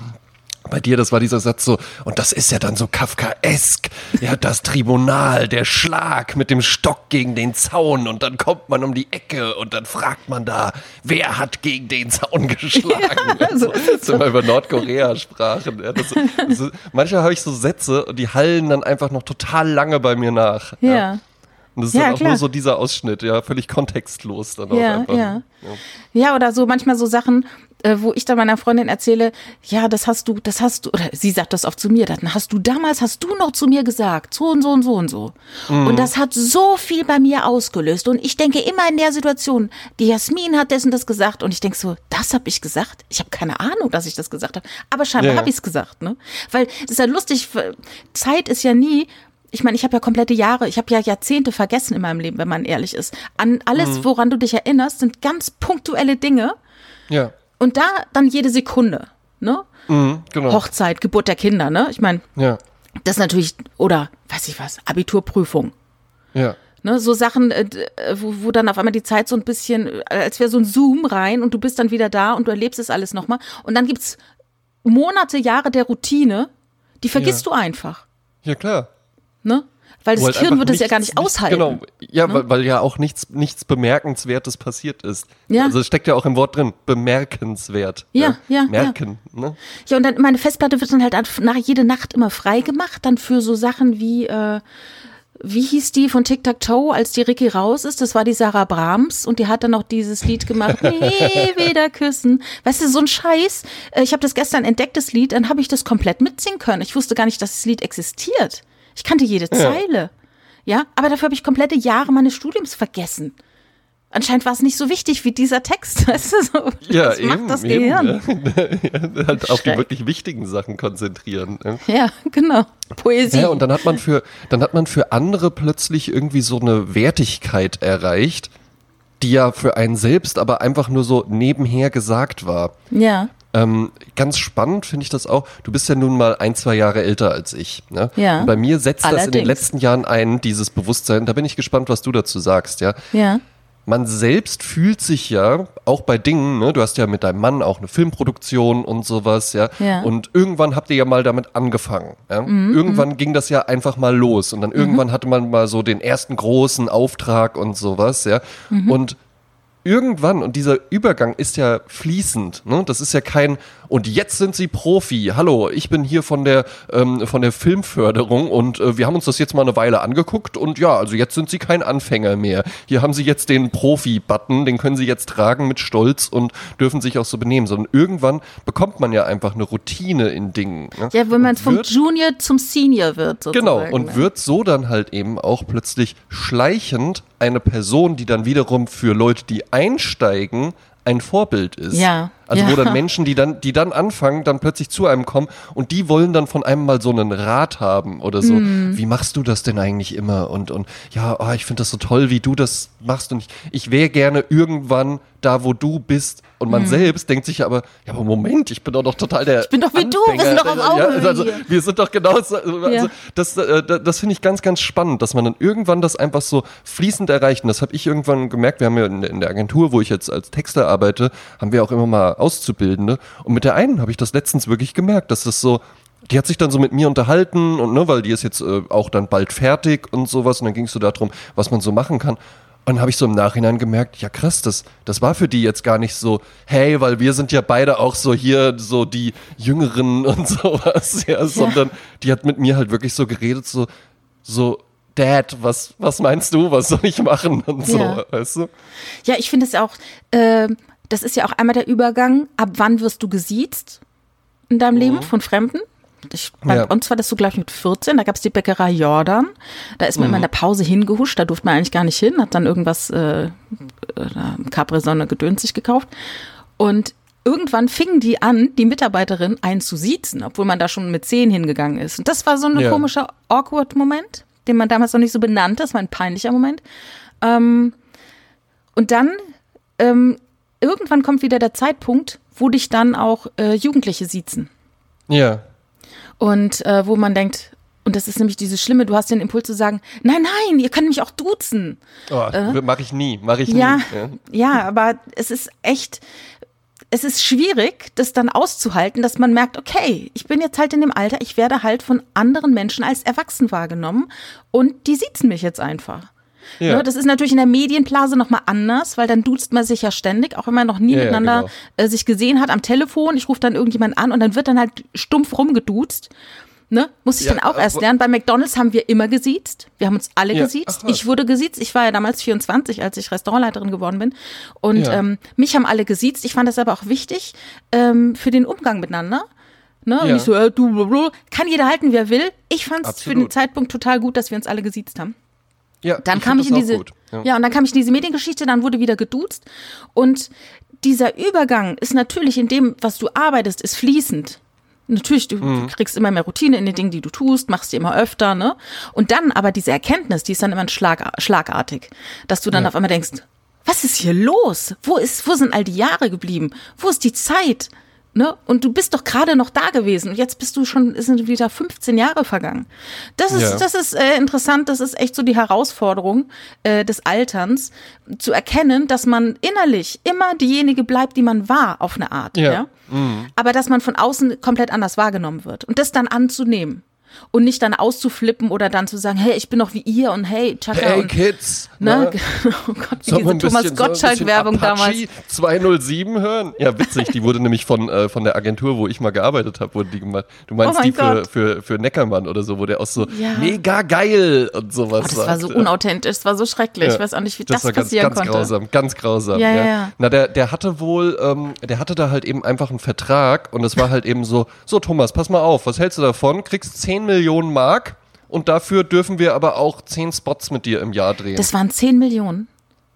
bei dir, das war dieser Satz so, und das ist ja dann so Kafkaesk, ja, das Tribunal, der Schlag mit dem Stock gegen den Zaun und dann kommt man um die Ecke und dann fragt man da, wer hat gegen den Zaun *laughs* geschlagen? Ja, so ist so über Nordkorea sprachen. Ja, das, das, manchmal habe ich so Sätze und die hallen dann einfach noch total lange bei mir nach. Ja. Und das ist Ja, dann auch klar. nur so dieser Ausschnitt, ja, völlig kontextlos dann auch Ja, einfach. ja. Ja, oder so manchmal so Sachen, äh, wo ich dann meiner Freundin erzähle, ja, das hast du, das hast du, oder sie sagt das oft zu mir, dann hast du damals, hast du noch zu mir gesagt, so und so und so und so. Mhm. Und das hat so viel bei mir ausgelöst. Und ich denke immer in der Situation, die Jasmin hat dessen das gesagt und ich denke so, das habe ich gesagt? Ich habe keine Ahnung, dass ich das gesagt habe. Aber scheinbar Ja, ja. habe ich es gesagt, ne? Weil es ist ja lustig, Zeit ist ja nie, ich meine, ich habe ja komplette Jahre, ich habe ja Jahrzehnte vergessen in meinem Leben, wenn man ehrlich ist. An alles, Mhm. woran du dich erinnerst, sind ganz punktuelle Dinge Ja, und da dann jede Sekunde, ne? mhm, genau. Hochzeit, Geburt der Kinder, ne? Ich meine, Ja, das ist natürlich, oder weiß ich was, Abiturprüfung. ja. Ne, so Sachen, äh, äh, wo, wo dann auf einmal die Zeit so ein bisschen, äh, als wäre so ein Zoom rein und du bist dann wieder da und du erlebst es alles nochmal. Und dann gibt's Monate, Jahre der Routine, die vergisst Ja. du einfach. Ja, klar. Ne? Weil das Hirn wird es ja gar nicht aushalten. Genau, ja, Ne? weil, weil ja auch nichts, nichts Bemerkenswertes passiert ist. Ja. Also es steckt ja auch im Wort drin, bemerkenswert. Ja, ja, ja. Merken, ne? Ja, und dann meine Festplatte wird dann halt nach jede Nacht immer frei gemacht, dann für so Sachen wie, äh, wie hieß die von Tic Tac Toe, als die Ricky raus ist? Das war die Sarah Brahms und die hat dann noch dieses Lied gemacht, *laughs* nee, wieder küssen. Weißt du, so ein Scheiß. Äh, Ich habe das gestern entdeckt, das Lied, dann habe ich das komplett mitsingen können. Ich wusste gar nicht, dass das Lied existiert. Ich kannte jede Zeile. Ja, aber dafür habe ich komplette Jahre meines Studiums vergessen. Anscheinend war es nicht so wichtig wie dieser Text. *laughs* Weißt du, so, Ja, das eben. macht das eben, Gehirn. Ja. *laughs* halt auf die wirklich wichtigen Sachen konzentrieren. Ja, genau. Poesie. Ja, und dann hat man für, dann hat man für andere plötzlich irgendwie so eine Wertigkeit erreicht, die ja für einen selbst aber einfach nur so nebenher gesagt war. ja. Ähm, ganz spannend finde ich das auch. Du bist ja nun mal ein, zwei Jahre älter als ich. Ne? Ja. Und bei mir setzt das in den Allerdings. letzten Jahren ein, dieses Bewusstsein. Da bin ich gespannt, was du dazu sagst, ja. Ja. Man selbst fühlt sich ja, auch bei Dingen, ne, du hast ja mit deinem Mann auch eine Filmproduktion und sowas, ja. Ja. Mhm, Und irgendwann habt ihr ja mal damit angefangen. Ja? irgendwann ging das ja einfach mal los. Und dann irgendwann hatte man mal so den ersten großen Auftrag und sowas, ja. Mhm. Und irgendwann, und dieser Übergang ist ja fließend, ne? das ist ja kein, und jetzt sind sie Profi, hallo, ich bin hier von der, ähm, von der Filmförderung und äh, wir haben uns das jetzt mal eine Weile angeguckt und ja, also jetzt sind sie kein Anfänger mehr. Hier haben sie jetzt den Profi-Button, den können sie jetzt tragen mit Stolz und dürfen sich auch so benehmen, sondern irgendwann bekommt man ja einfach eine Routine in Dingen. Ne? Ja, wenn man vom Junior zum Senior wird, sozusagen. Genau, und ne? wird so dann halt eben auch plötzlich schleichend eine Person, die dann wiederum für Leute, die einsteigen, ein Vorbild ist. Ja, Also wo ja. dann *laughs* Menschen, die dann, die dann anfangen, dann plötzlich zu einem kommen und die wollen dann von einem mal so einen Rat haben oder so. Hm. Wie machst du das denn eigentlich immer? Und, und ja, oh, ich finde das so toll, wie du das machst und ich, ich wäre gerne irgendwann da, wo du bist. Und man selbst denkt sich aber, ja, aber Moment, ich bin doch noch total der. Ich bin doch wie du, wir sind doch auf Augenhöhe also, hier. wir sind doch genau so, also Ja. das, äh, das, finde ich ganz, ganz spannend, dass man dann irgendwann das einfach so fließend erreicht. Und das habe ich irgendwann gemerkt. Wir haben ja in, der- in der Agentur, wo ich jetzt als Texter arbeite, haben wir auch immer mal Auszubildende. Und mit der einen habe ich das letztens wirklich gemerkt, dass das so, die hat sich dann so mit mir unterhalten und ne, weil die ist jetzt äh, auch dann bald fertig und sowas und dann ging es so darum, was man so machen kann. Und dann habe ich so im Nachhinein gemerkt, ja krass, das, das war für die jetzt gar nicht so, hey, weil wir sind ja beide auch so hier, so die Jüngeren *laughs* und sowas, ja, ja. sondern die hat mit mir halt wirklich so geredet, so, so, Dad, was, was meinst du, was soll ich machen und so, Ja. weißt du? Ja, ich finde es auch, äh, das ist ja auch einmal der Übergang, ab wann wirst du gesiezt in deinem Leben von Fremden? Ich, bei Ja. uns war das so, glaube ich, mit 14, da gab es die Bäckerei Jordan. Da ist man immer in der Pause hingehuscht, da durfte man eigentlich gar nicht hin, hat dann irgendwas, äh, äh, Capri-Sonne gedöns sich gekauft. Und irgendwann fingen die an, die Mitarbeiterin einen zu siezen, obwohl man da schon mit 10 hingegangen ist. Und das war so ein Ja. komischer, awkward Moment, den man damals noch nicht so benannte. Das war ein peinlicher Moment. Ähm, und dann ähm, irgendwann kommt wieder der Zeitpunkt, wo dich dann auch äh, Jugendliche siezen. Ja. Und äh, wo man denkt, und das ist nämlich dieses Schlimme, du hast den Impuls zu sagen, nein, nein, ihr könnt mich auch duzen. Oh, Mache ich nie, mache ich Äh? Ja, nie. ja, aber es ist echt, es ist schwierig, das dann auszuhalten, dass man merkt, okay, ich bin jetzt halt in dem Alter, ich werde halt von anderen Menschen als erwachsen wahrgenommen und die siezen mich jetzt einfach. Ja. Ne, das ist natürlich in der Medienblase nochmal anders, weil dann duzt man sich ja ständig, auch wenn man noch nie Ja, miteinander genau. äh, sich gesehen hat am Telefon. Ich rufe dann irgendjemand an und dann wird dann halt stumpf rumgeduzt. Ne? Muss ich Ja, dann auch erst lernen. Bei McDonalds haben wir immer gesiezt. Wir haben uns alle Ja, gesiezt. ach. Ich wurde gesiezt. Ich war ja damals 24, als ich Restaurantleiterin geworden bin. Und Ja. ähm, mich haben alle gesiezt. Ich fand das aber auch wichtig ähm, für den Umgang miteinander. Ne? Und nicht so, äh, du, kann jeder halten, wer will. Ich fand es für den. Zeitpunkt total gut, dass wir uns alle gesiezt haben. Ja, Dann ich kam ich in diese, gut. ja. Ja. und dann kam ich in diese Mediengeschichte, dann wurde wieder geduzt. Und dieser Übergang ist natürlich in dem, was du arbeitest, ist fließend. Natürlich, du Mhm. kriegst immer mehr Routine in den Dingen, die du tust, machst die immer öfter, ne? Und dann aber diese Erkenntnis, die ist dann immer Schlag, schlagartig, dass du dann Ja. auf einmal denkst, was ist hier los? Wo ist, wo sind all die Jahre geblieben? Wo ist die Zeit? Ne? Und du bist doch gerade noch da gewesen und jetzt bist du schon, sind wieder 15 Jahre vergangen. Das ist, Ja. das ist äh, interessant, das ist echt so die Herausforderung äh, des Alterns, zu erkennen, dass man innerlich immer diejenige bleibt, die man war, auf eine Art. Ja. Ja. Mhm. Aber dass man von außen komplett anders wahrgenommen wird. Und das dann anzunehmen. Und nicht dann auszuflippen oder dann zu sagen, hey, ich bin doch wie ihr und hey, Chaka Hey und Kids, ne? ne? *laughs* Oh Gott, wie wir diese Thomas Gottschalk-Werbung damals. Apache 207 hören? Ja, witzig. Die wurde nämlich von, äh, von der Agentur, wo ich mal gearbeitet habe, wurde die gemacht. Du meinst Oh die für, Gott. für, für Neckermann oder so, wo der auch so Ja. mega geil und sowas Oh, das war so sagt. unauthentisch, das war so schrecklich. Ja. Ich weiß auch nicht, wie das, war ganz, passieren ganz konnte. grausam, ganz grausam. Ja, ja, ja. Na, der, der hatte wohl, ähm, der hatte da halt eben einfach einen Vertrag und es war halt eben so, so Thomas, pass mal auf, was hältst du davon? Kriegst 10 Millionen Mark und dafür dürfen wir aber auch 10 Spots mit dir im Jahr drehen. Das waren 10 Millionen.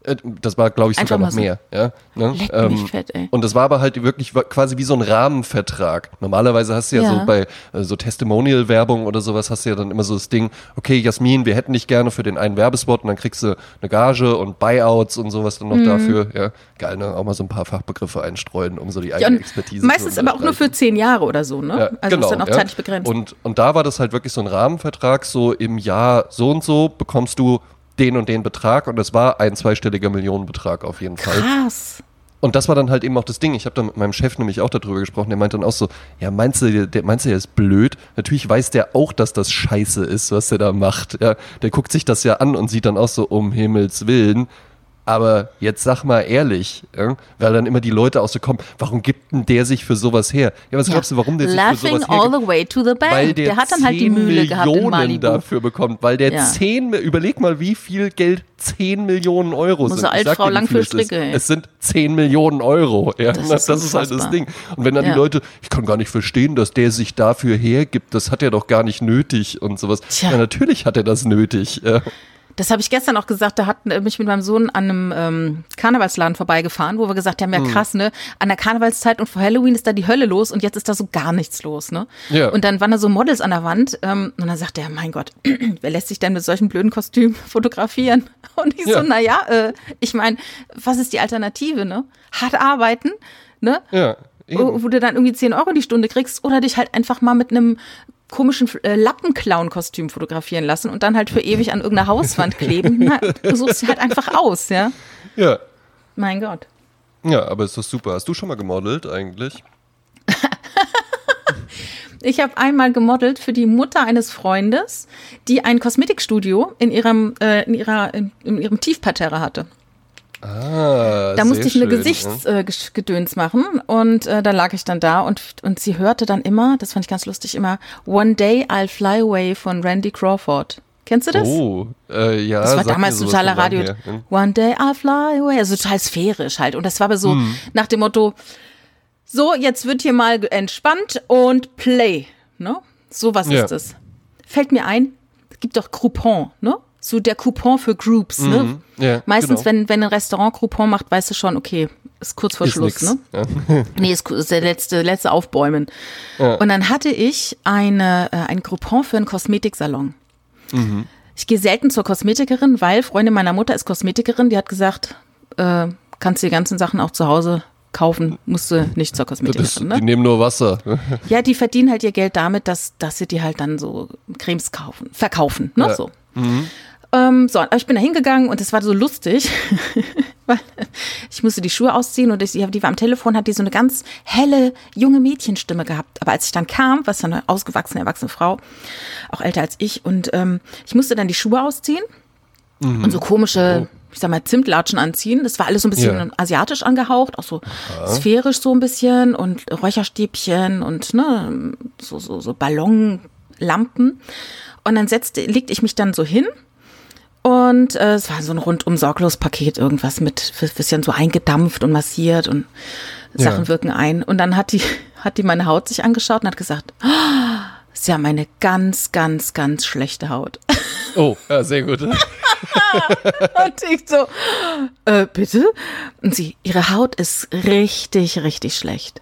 Äh, Das war, glaube ich, sogar noch so. mehr. Ja, ne? Mich fett. Und das war aber halt wirklich quasi wie so ein Rahmenvertrag. Normalerweise hast du ja, Ja. so bei äh, so Testimonial-Werbung oder sowas hast du ja dann immer so das Ding, okay, Jasmin, wir hätten dich gerne für den einen Werbespot und dann kriegst du eine Gage und Buyouts und sowas dann noch Mhm. dafür. Ja, geil, ne? Auch mal so ein paar Fachbegriffe einstreuen, um so die Ja, eigene und Expertise meistens zu aber auch nur für. 10 Jahre oder so, ne? Ja, also genau, ist dann auch ja. zeitlich begrenzt. Und, und da war das halt wirklich so ein Rahmenvertrag, so im Jahr so und so bekommst du den und den Betrag und das war ein zweistelliger Millionenbetrag auf jeden Fall. Krass. Und das war dann halt eben auch das Ding. Ich habe da mit meinem Chef nämlich auch darüber gesprochen. Der meinte dann auch so, ja, meinst du, der, meinst du, der ist blöd? Natürlich weiß der auch, dass das scheiße ist, was der da macht. Ja, der guckt sich das ja an und sieht dann auch so, um Himmels Willen. Aber jetzt sag mal ehrlich, ja, weil dann immer die Leute auch so kommen, warum gibt denn der sich für sowas her? Ja, was glaubst du, warum der sich für Laughing sowas all hergibt? the way to the bank. Weil der, der hat dann halt die 10 Mühle gehabt in Millionen Malibu. dafür bekommt, weil der Ja. 10, überleg mal, wie viel Geld 10 Millionen Euro Muss sind. sag Altfrau dir, lang für es ist. Stricke, ey. Es sind 10 Millionen Euro. Ja, Das das, ist ist, halt das. Ding. Und wenn dann Ja. die Leute, ich kann gar nicht verstehen, dass der sich dafür hergibt, das hat er doch gar nicht nötig und sowas. Ja, natürlich hat er das nötig. Ja. Das habe ich gestern auch gesagt, da hat äh, mich mit meinem Sohn an einem ähm, Karnevalsladen vorbeigefahren, wo wir gesagt haben, ja Mhm. krass, ne? An der Karnevalszeit und vor Halloween ist da die Hölle los und jetzt ist da so gar nichts los, ne? Ja. Und dann waren da so Models an der Wand ähm, und dann sagt er, mein Gott, *clears throat* wer lässt sich denn mit solchen blöden Kostümen *laughs* fotografieren? *laughs* Und ich so, Ja. na ja, äh, ich meine, was ist die Alternative, ne? Hart arbeiten, ne? Ja. eben. wo, wo du dann irgendwie 10 Euro die Stunde kriegst oder dich halt einfach mal mit einem komischen äh, Lappenclown-Kostüm fotografieren lassen und dann halt für ewig an irgendeiner Hauswand *laughs* kleben. Na, du suchst sie halt einfach aus, ja. Ja. Mein Gott. Ja, aber ist doch super. Hast du schon mal gemodelt eigentlich? *laughs* Ich habe einmal gemodelt für die Mutter eines Freundes, die ein Kosmetikstudio in ihrem, äh, in ihrer, in, in ihrem Tiefparterre hatte. Ah, Da musste ich eine Gesichtsgedöns machen und äh, da lag ich dann da und, und sie hörte dann immer, das fand ich ganz lustig, immer One Day I'll Fly Away von Randy Crawford. Kennst du das? Oh, äh, ja. Das war damals sowas totaler Radio. lang her. One day I'll fly away. Also total sphärisch halt. Und das war aber so nach dem Motto, so, jetzt wird hier mal entspannt und play. Ne? So was Ja. ist es. Fällt mir ein, es gibt doch Coupon, ne? So der Coupon für Groups, ne? Mhm. Ja, Meistens, genau. wenn, wenn ein Restaurant Coupon macht, weißt du schon, okay, ist kurz vor Ist Schluss, nix. ne? *laughs* Nee, ist, ist der letzte, letzte Aufbäumen. Und dann hatte ich eine, äh, ein Groupon für einen Kosmetiksalon. Ich gehe selten zur Kosmetikerin, weil Freundin meiner Mutter ist Kosmetikerin, die hat gesagt, äh, kannst die ganzen Sachen auch zu Hause kaufen, musst du nicht zur Kosmetikerin. Die Ne? nehmen nur Wasser. *laughs* Ja, die verdienen halt ihr Geld damit, dass, dass sie die halt dann so Cremes kaufen, verkaufen, ne? Ja. So. Ähm, so, aber ich bin da hingegangen und es war so lustig, *laughs* weil ich musste die Schuhe ausziehen und ich, die war am Telefon, hat die so eine ganz helle, junge Mädchenstimme gehabt. Aber als ich dann kam, was eine ausgewachsene, erwachsene Frau, auch älter als ich, und ähm, ich musste dann die Schuhe ausziehen und so komische, ich sag mal, Zimtlatschen anziehen. Das war alles so ein bisschen Ja. asiatisch angehaucht, auch so sphärisch so ein bisschen und Räucherstäbchen und ne, so, so, so Ballonlampen. Und dann setzte, legte ich mich dann so hin und äh, es war so ein rundum sorglos Paket, irgendwas mit bisschen so eingedampft und massiert und Sachen Ja. wirken ein. Und dann hat die, *laughs* hat die meine Haut sich angeschaut und hat gesagt, oh, Sie haben eine ganz, ganz, ganz schlechte Haut. Oh, ja, sehr gut. *laughs* Und ich so, äh, bitte? Und sie, ihre Haut ist richtig, richtig schlecht.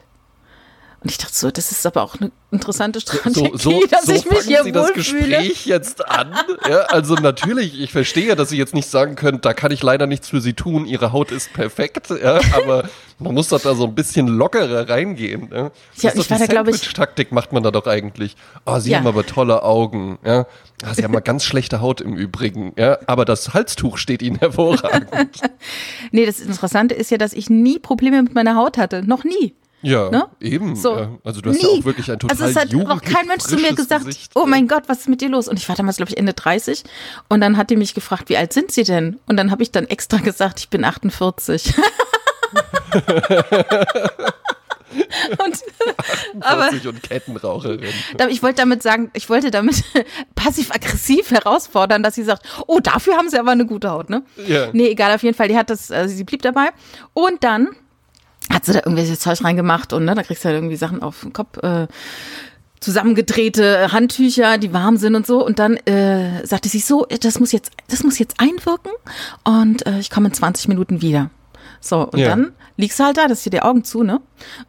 Und ich dachte so, das ist aber auch eine interessante Strategie, So, so, dass so ich mich hier Sie das. Gespräch jetzt an. *laughs* Ja, also natürlich, ich verstehe, dass Sie jetzt nicht sagen können, da kann ich leider nichts für Sie tun, Ihre Haut ist perfekt, ja, aber man muss doch da so ein bisschen lockerer reingehen. Ja, Ja, ich war da, glaub ich- Sandwich-Taktik macht man da doch eigentlich. Oh, Sie Ja. haben aber tolle Augen. Ja. Ah, Sie haben mal ganz schlechte Haut im Übrigen, ja, aber das Halstuch steht Ihnen hervorragend. *laughs* Nee, das Interessante ist ja, dass ich nie Probleme mit meiner Haut hatte. Noch nie. Ja, Ne? eben. So. Ja. Also du hast Nie. ja auch wirklich ein total Also es hat jugendlich kein Mensch zu mir gesagt, Gesicht. oh mein Gott, was ist mit dir los? Und ich war damals, glaube ich, Ende 30. Und dann hat die mich gefragt, wie alt sind Sie denn? Und dann habe ich dann extra gesagt, ich bin 48. *laughs* und, aber 40 und Kettenraucherin. ich wollte damit sagen, ich wollte damit *laughs* passiv-aggressiv herausfordern, dass sie sagt, oh, dafür haben sie aber eine gute Haut, ne? Ja. Nee, egal, auf jeden Fall, die hat das, also sie blieb dabei. Und dann hat sie da irgendwelches Zeug reingemacht und ne, da kriegst du halt irgendwie Sachen auf den Kopf, äh, zusammengedrehte Handtücher, die warm sind und so. Und dann äh, sagte sie so, das muss jetzt, das muss jetzt einwirken und äh, ich komme in 20 Minuten wieder. So, und Ja. dann liegst du halt da, das hier die Augen zu, ne?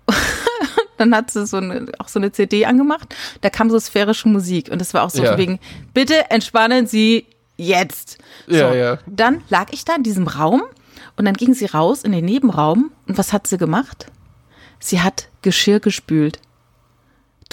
*laughs* dann hat sie so eine, auch so eine CD angemacht, da kam so sphärische Musik und das war auch so Ja. wegen, bitte entspannen Sie jetzt. Ja, so, ja. Dann lag ich da in diesem Raum und dann ging sie raus in den Nebenraum und was hat sie gemacht? Sie hat Geschirr gespült.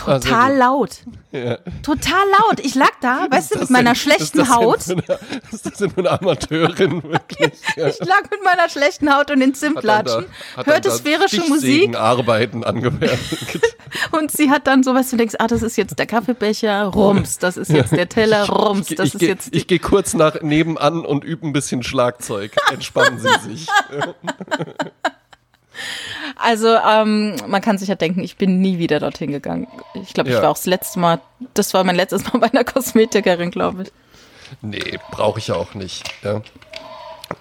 Ah, Total gut. laut. Ja. Total laut. Ich lag da, *laughs* weißt du, mit meiner denn- schlechten ist das denn Haut. für eine- Ist das denn für eine Amateurin *laughs* wirklich? Ja. Ich lag mit meiner schlechten Haut und den Zimtlatschen, da- hörte sphärische Musik angewendet. *laughs* und sie hat dann sowas, du denkst, ah, das ist jetzt der Kaffeebecher, rums, das ist jetzt der Teller, rums, das ich ist geh- jetzt ich gehe kurz nach nebenan und übe ein bisschen Schlagzeug. Entspannen Sie sich. Also ähm, man kann sich ja denken, ich bin nie wieder dorthin gegangen. Ich glaube, ich Ja. war auch das letzte Mal, das war mein letztes Mal *laughs* bei einer Kosmetikerin, glaube ich. Nee, brauche ich ja auch nicht. Ja.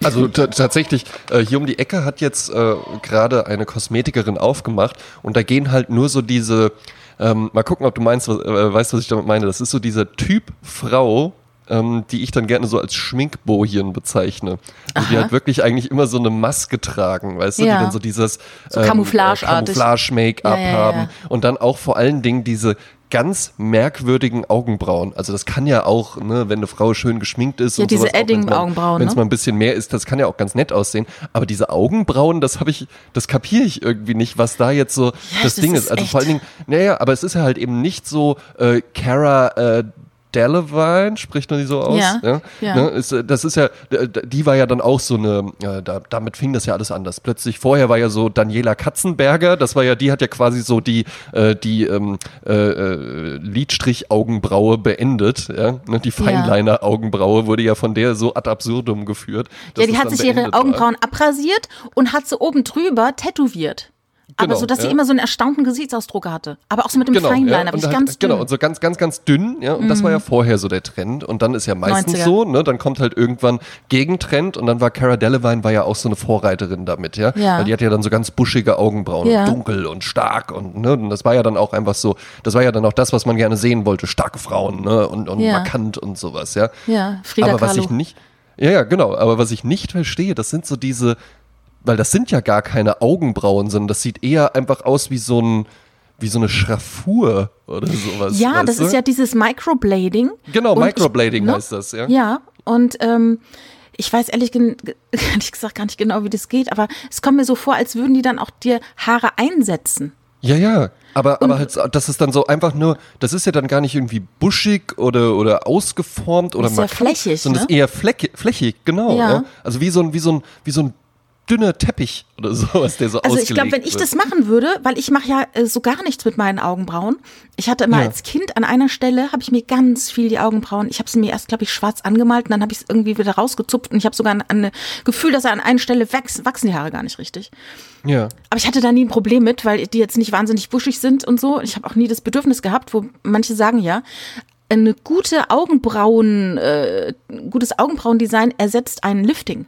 Also tatsächlich, äh, hier um die Ecke hat jetzt äh, gerade eine Kosmetikerin aufgemacht und da gehen halt nur so diese, ähm, mal gucken, ob du meinst, was, äh, weißt, was ich damit meine. Das ist so dieser Typ Frau, ähm, die ich dann gerne so als Schminkbojen bezeichne. Also die halt wirklich eigentlich immer so eine Maske tragen, weißt du, Ja. die dann so dieses So ähm, äh, Camouflage-Make-up Ja, ja, ja, haben ja. und dann auch vor allen Dingen diese ganz merkwürdigen Augenbrauen. Also das kann ja auch, ne, wenn eine Frau schön geschminkt ist Ja, und diese Edding-Augenbrauen, Wenn es ne? mal ein bisschen mehr ist, das kann ja auch ganz nett aussehen. Aber diese Augenbrauen, das habe ich, das kapiere ich irgendwie nicht, was da jetzt so das das Ding ist ist. Also echt- vor allen Dingen, naja, aber es ist ja halt eben nicht so äh, Cara äh, Delevingne, spricht man die so aus? Ja, ja. Ne, ist, äh, das ist ja, die war ja dann auch so eine, äh, da, damit fing das ja alles anders. Plötzlich, vorher war ja so Daniela Katzenberger, das war ja, die hat ja quasi so die, äh, die ähm, äh, äh, Lidstrich-Augenbraue beendet. Ja? Ne, Die Feinliner-Augenbraue wurde ja von der so ad absurdum geführt. Ja, die hat sich ihre beendet war. Augenbrauen abrasiert und hat sie oben drüber tätowiert. Aber Genau, so, dass sie ja. immer so einen erstaunten Gesichtsausdruck hatte. Aber auch so mit dem Feinliner, ja, und halt, ganz dünn. Mhm. Genau, und so ganz, ganz, ganz dünn, ja, und das war ja vorher so der Trend. Und dann ist ja meistens 90er. so, ne, dann kommt halt irgendwann Gegentrend und dann war Cara Delevingne war ja auch so eine Vorreiterin damit, ja. Ja. Weil die hatte ja dann so ganz buschige Augenbrauen, Ja. dunkel und stark und, ne, und das war ja dann auch einfach so, das war ja dann auch das, was man gerne sehen wollte, starke Frauen, ne, und, und markant und sowas, ja. Ja, Frida aber was Kahlo. ich nicht, ja, ja, genau, aber was ich nicht verstehe, das sind so diese, weil das sind ja gar keine Augenbrauen, sondern das sieht eher einfach aus wie so ein, wie so eine Schraffur oder sowas. Ja, das du? ist ja dieses Microblading. Genau, Und Microblading ne? heißt das, ja. Ja, und ähm, ich weiß ehrlich, *laughs* ehrlich gesagt gar nicht genau, wie das geht, aber es kommt mir so vor, als würden die dann auch dir Haare einsetzen. Ja, ja. Aber, aber halt, das ist dann so einfach nur, das ist ja dann gar nicht irgendwie buschig oder, oder ausgeformt oder Ist ja markant, flächig, sondern ne? ist eher fleckig, flächig, genau. Ja. Ja. Also wie so ein, wie so ein, wie so ein dünner Teppich oder sowas, der so Also ich glaube, wenn ich wird. das machen würde, weil ich mache ja äh, so gar nichts mit meinen Augenbrauen. Ich hatte immer Ja. als Kind an einer Stelle, habe ich mir ganz viel die Augenbrauen, ich habe sie mir erst, glaube ich, schwarz angemalt und dann habe ich es irgendwie wieder rausgezupft und ich habe sogar ein, ein Gefühl, dass an einer Stelle wachsen, wachsen die Haare gar nicht richtig. Ja. Aber ich hatte da nie ein Problem mit, weil die jetzt nicht wahnsinnig buschig sind und so. Ich habe auch nie das Bedürfnis gehabt, wo manche sagen ja, eine gute Augenbrauen, äh, ein gutes Augenbrauendesign ersetzt ein Lifting.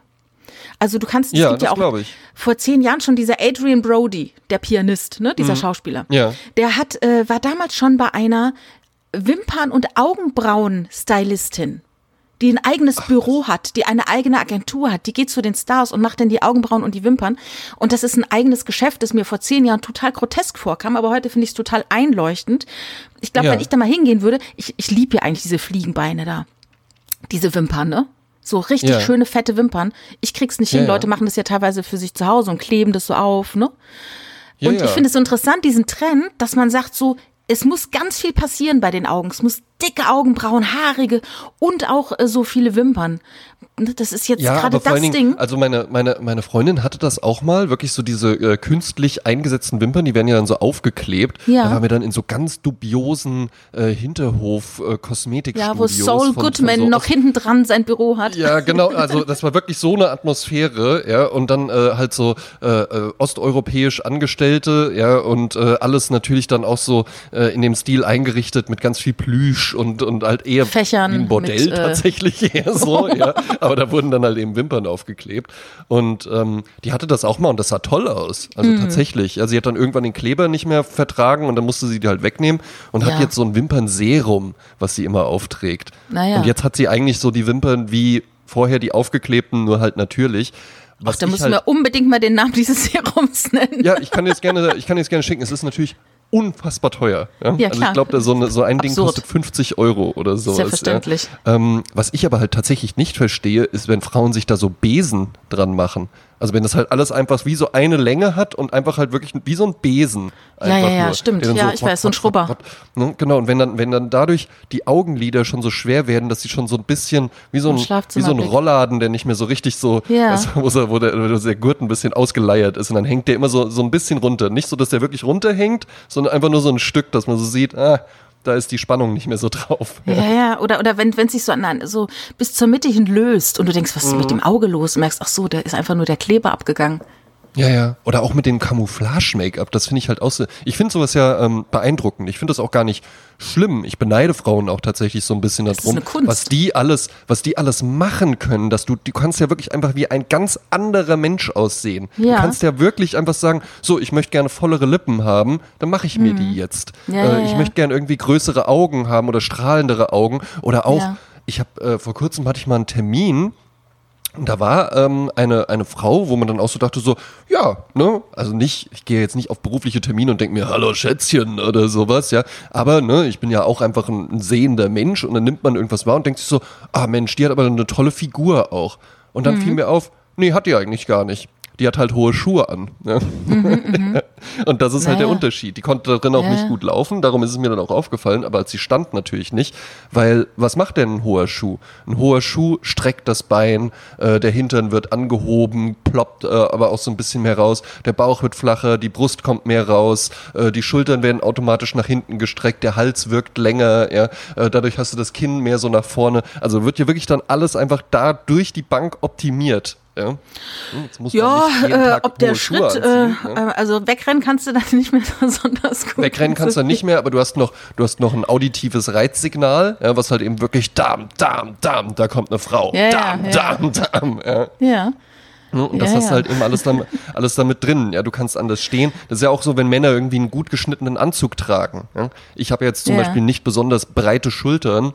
Also du kannst, es Ja, gibt ja auch vor zehn Jahren schon dieser Adrian Brody, der Pianist, ne, dieser Schauspieler. Mhm. Ja. Der hat, äh, war damals schon bei einer Wimpern- und Augenbrauen-Stylistin die ein eigenes Büro hat, die eine eigene Agentur hat, die geht zu den Stars und macht dann die Augenbrauen und die Wimpern. Und das ist ein eigenes Geschäft, das mir vor zehn Jahren total grotesk vorkam, aber heute finde ich es total einleuchtend. Ich glaube, Ja. wenn ich da mal hingehen würde, ich, ich liebe ja eigentlich diese Fliegenbeine da. Diese Wimpern, ne? So richtig Ja. schöne, fette Wimpern. Ich krieg's nicht hin. Ja. Leute machen das ja teilweise für sich zu Hause und kleben das so auf, ne? Und ich finde es so interessant, diesen Trend, dass man sagt so, es muss ganz viel passieren bei den Augen. Es muss dicke Augenbrauen, haarige und auch äh, so viele Wimpern. Ne, Das ist jetzt Ja, gerade das Dingen, Ding. also meine, meine, meine Freundin hatte das auch mal, wirklich so diese äh, künstlich eingesetzten Wimpern, die werden ja dann so aufgeklebt. Ja. Da waren wir dann in so ganz dubiosen äh, Hinterhof äh, Kosmetikstudios. Ja, wo Saul von- von Goodman so noch hinten dran sein Büro hat. Ja, genau, also das war wirklich so eine Atmosphäre, ja, und dann äh, halt so äh, äh, osteuropäisch Angestellte, ja, und äh, alles natürlich dann auch so äh, in dem Stil eingerichtet mit ganz viel Plüsch und, und halt eher Fächern ein Bordell mit, äh, tatsächlich *laughs* eher so, ja, *laughs* aber da wurden dann halt eben Wimpern aufgeklebt und ähm, die hatte das auch mal und das sah toll aus, also Mhm. tatsächlich, also sie hat dann irgendwann den Kleber nicht mehr vertragen und dann musste sie die halt wegnehmen und Ja. hat jetzt so ein Wimpernserum, was sie immer aufträgt Naja. und jetzt hat sie eigentlich so die Wimpern wie vorher die aufgeklebten, nur halt natürlich. Was Ach, da müssen halt, wir unbedingt mal den Namen dieses Serums nennen. ja, ich kann jetzt gerne, ich kann jetzt gerne schicken. Es ist natürlich unfassbar teuer. Ja? Ja, also klar. ich glaube, so, eine, so ein Ding Absurd. kostet 50 Euro oder so. Selbstverständlich. Ja? Ähm, was ich aber halt tatsächlich nicht verstehe, ist, wenn Frauen sich da so Besen dran machen. Also wenn das halt alles einfach wie so eine Länge hat und einfach halt wirklich wie so ein Besen. Ja, ja, ja, nur, stimmt. Ja, ich weiß, so ein Schrubber. Ne? Genau, und wenn dann, wenn dann dadurch die Augenlider schon so schwer werden, dass sie schon so ein bisschen wie so ein, wie so ein. Rollladen, der nicht mehr so richtig so, Ja. weißt du, wo, der, wo, der, der Gurt ein bisschen ausgeleiert ist und dann hängt der immer so, so ein bisschen runter. Nicht so, dass der wirklich runterhängt, sondern einfach nur so ein Stück, dass man so sieht, ah, da ist die Spannung nicht mehr so drauf. Ja, ja, oder, oder wenn es sich so, an, so bis zur Mitte hin löst und du denkst, was ist Mhm. mit dem Auge los? Und merkst, ach so, da ist einfach nur der Kleber abgegangen. Ja, ja. Oder auch mit dem Camouflage-Make-up. Das finde ich halt auch so. Ich finde sowas ja ähm, beeindruckend. Ich finde das auch gar nicht schlimm. Ich beneide Frauen auch tatsächlich so ein bisschen ist darum, was die alles, was die alles machen können. Dass du, du kannst ja wirklich einfach wie ein ganz anderer Mensch aussehen. Ja. Du kannst ja wirklich einfach sagen, so, ich möchte gerne vollere Lippen haben, dann mache ich mir die jetzt. Mhm. Ja, äh, ja, ich möchte gerne irgendwie größere Augen haben oder strahlendere Augen. Oder auch, ich habe äh, vor kurzem hatte ich mal einen Termin da war ähm, eine, eine Frau, wo man dann auch so dachte, so, ja, ne, also nicht, ich gehe jetzt nicht auf berufliche Termine und denke mir, hallo Schätzchen oder sowas, ja, aber ne, ich bin ja auch einfach ein, ein sehender Mensch und dann nimmt man irgendwas wahr und denkt sich so, ah Mensch, die hat aber eine tolle Figur auch. Und dann fiel mir auf, nee, hat die eigentlich gar nicht. Die hat halt hohe Schuhe an. Ne? *laughs* Und das ist halt der Naja. Unterschied. Die konnte darin auch Ja, nicht gut laufen, darum ist es mir dann auch aufgefallen, aber als sie stand natürlich nicht, weil was macht denn ein hoher Schuh? Ein hoher Schuh streckt das Bein, äh, der Hintern wird angehoben, ploppt äh, aber auch so ein bisschen mehr raus, der Bauch wird flacher, die Brust kommt mehr raus, äh, die Schultern werden automatisch nach hinten gestreckt, der Hals wirkt länger, ja, äh, dadurch hast du das Kinn mehr so nach vorne. Also wird dir wirklich dann alles einfach da durch die Bank optimiert. Ja, Jetzt muss man Ja, nicht jeden äh, Tag ob der Schritt, anziehen, äh, ja. äh, also wegrennen kannst du dann *laughs* nicht mehr besonders gut. Wegrennen kannst du dann nicht mehr, aber du hast noch, du hast noch ein auditives Reizsignal, ja, was halt eben wirklich Dam, Dam, Dam, da kommt eine Frau. Ja, ja, Dam, ja. Dam, Dam. Ja. Ja. Ne, Und das Ja, hast du ja. halt eben alles, dann, alles damit drin. Ja, du kannst anders stehen. Das ist ja auch so, wenn Männer irgendwie einen gut geschnittenen Anzug tragen. Ja. Ich habe jetzt zum Ja. Beispiel nicht besonders breite Schultern,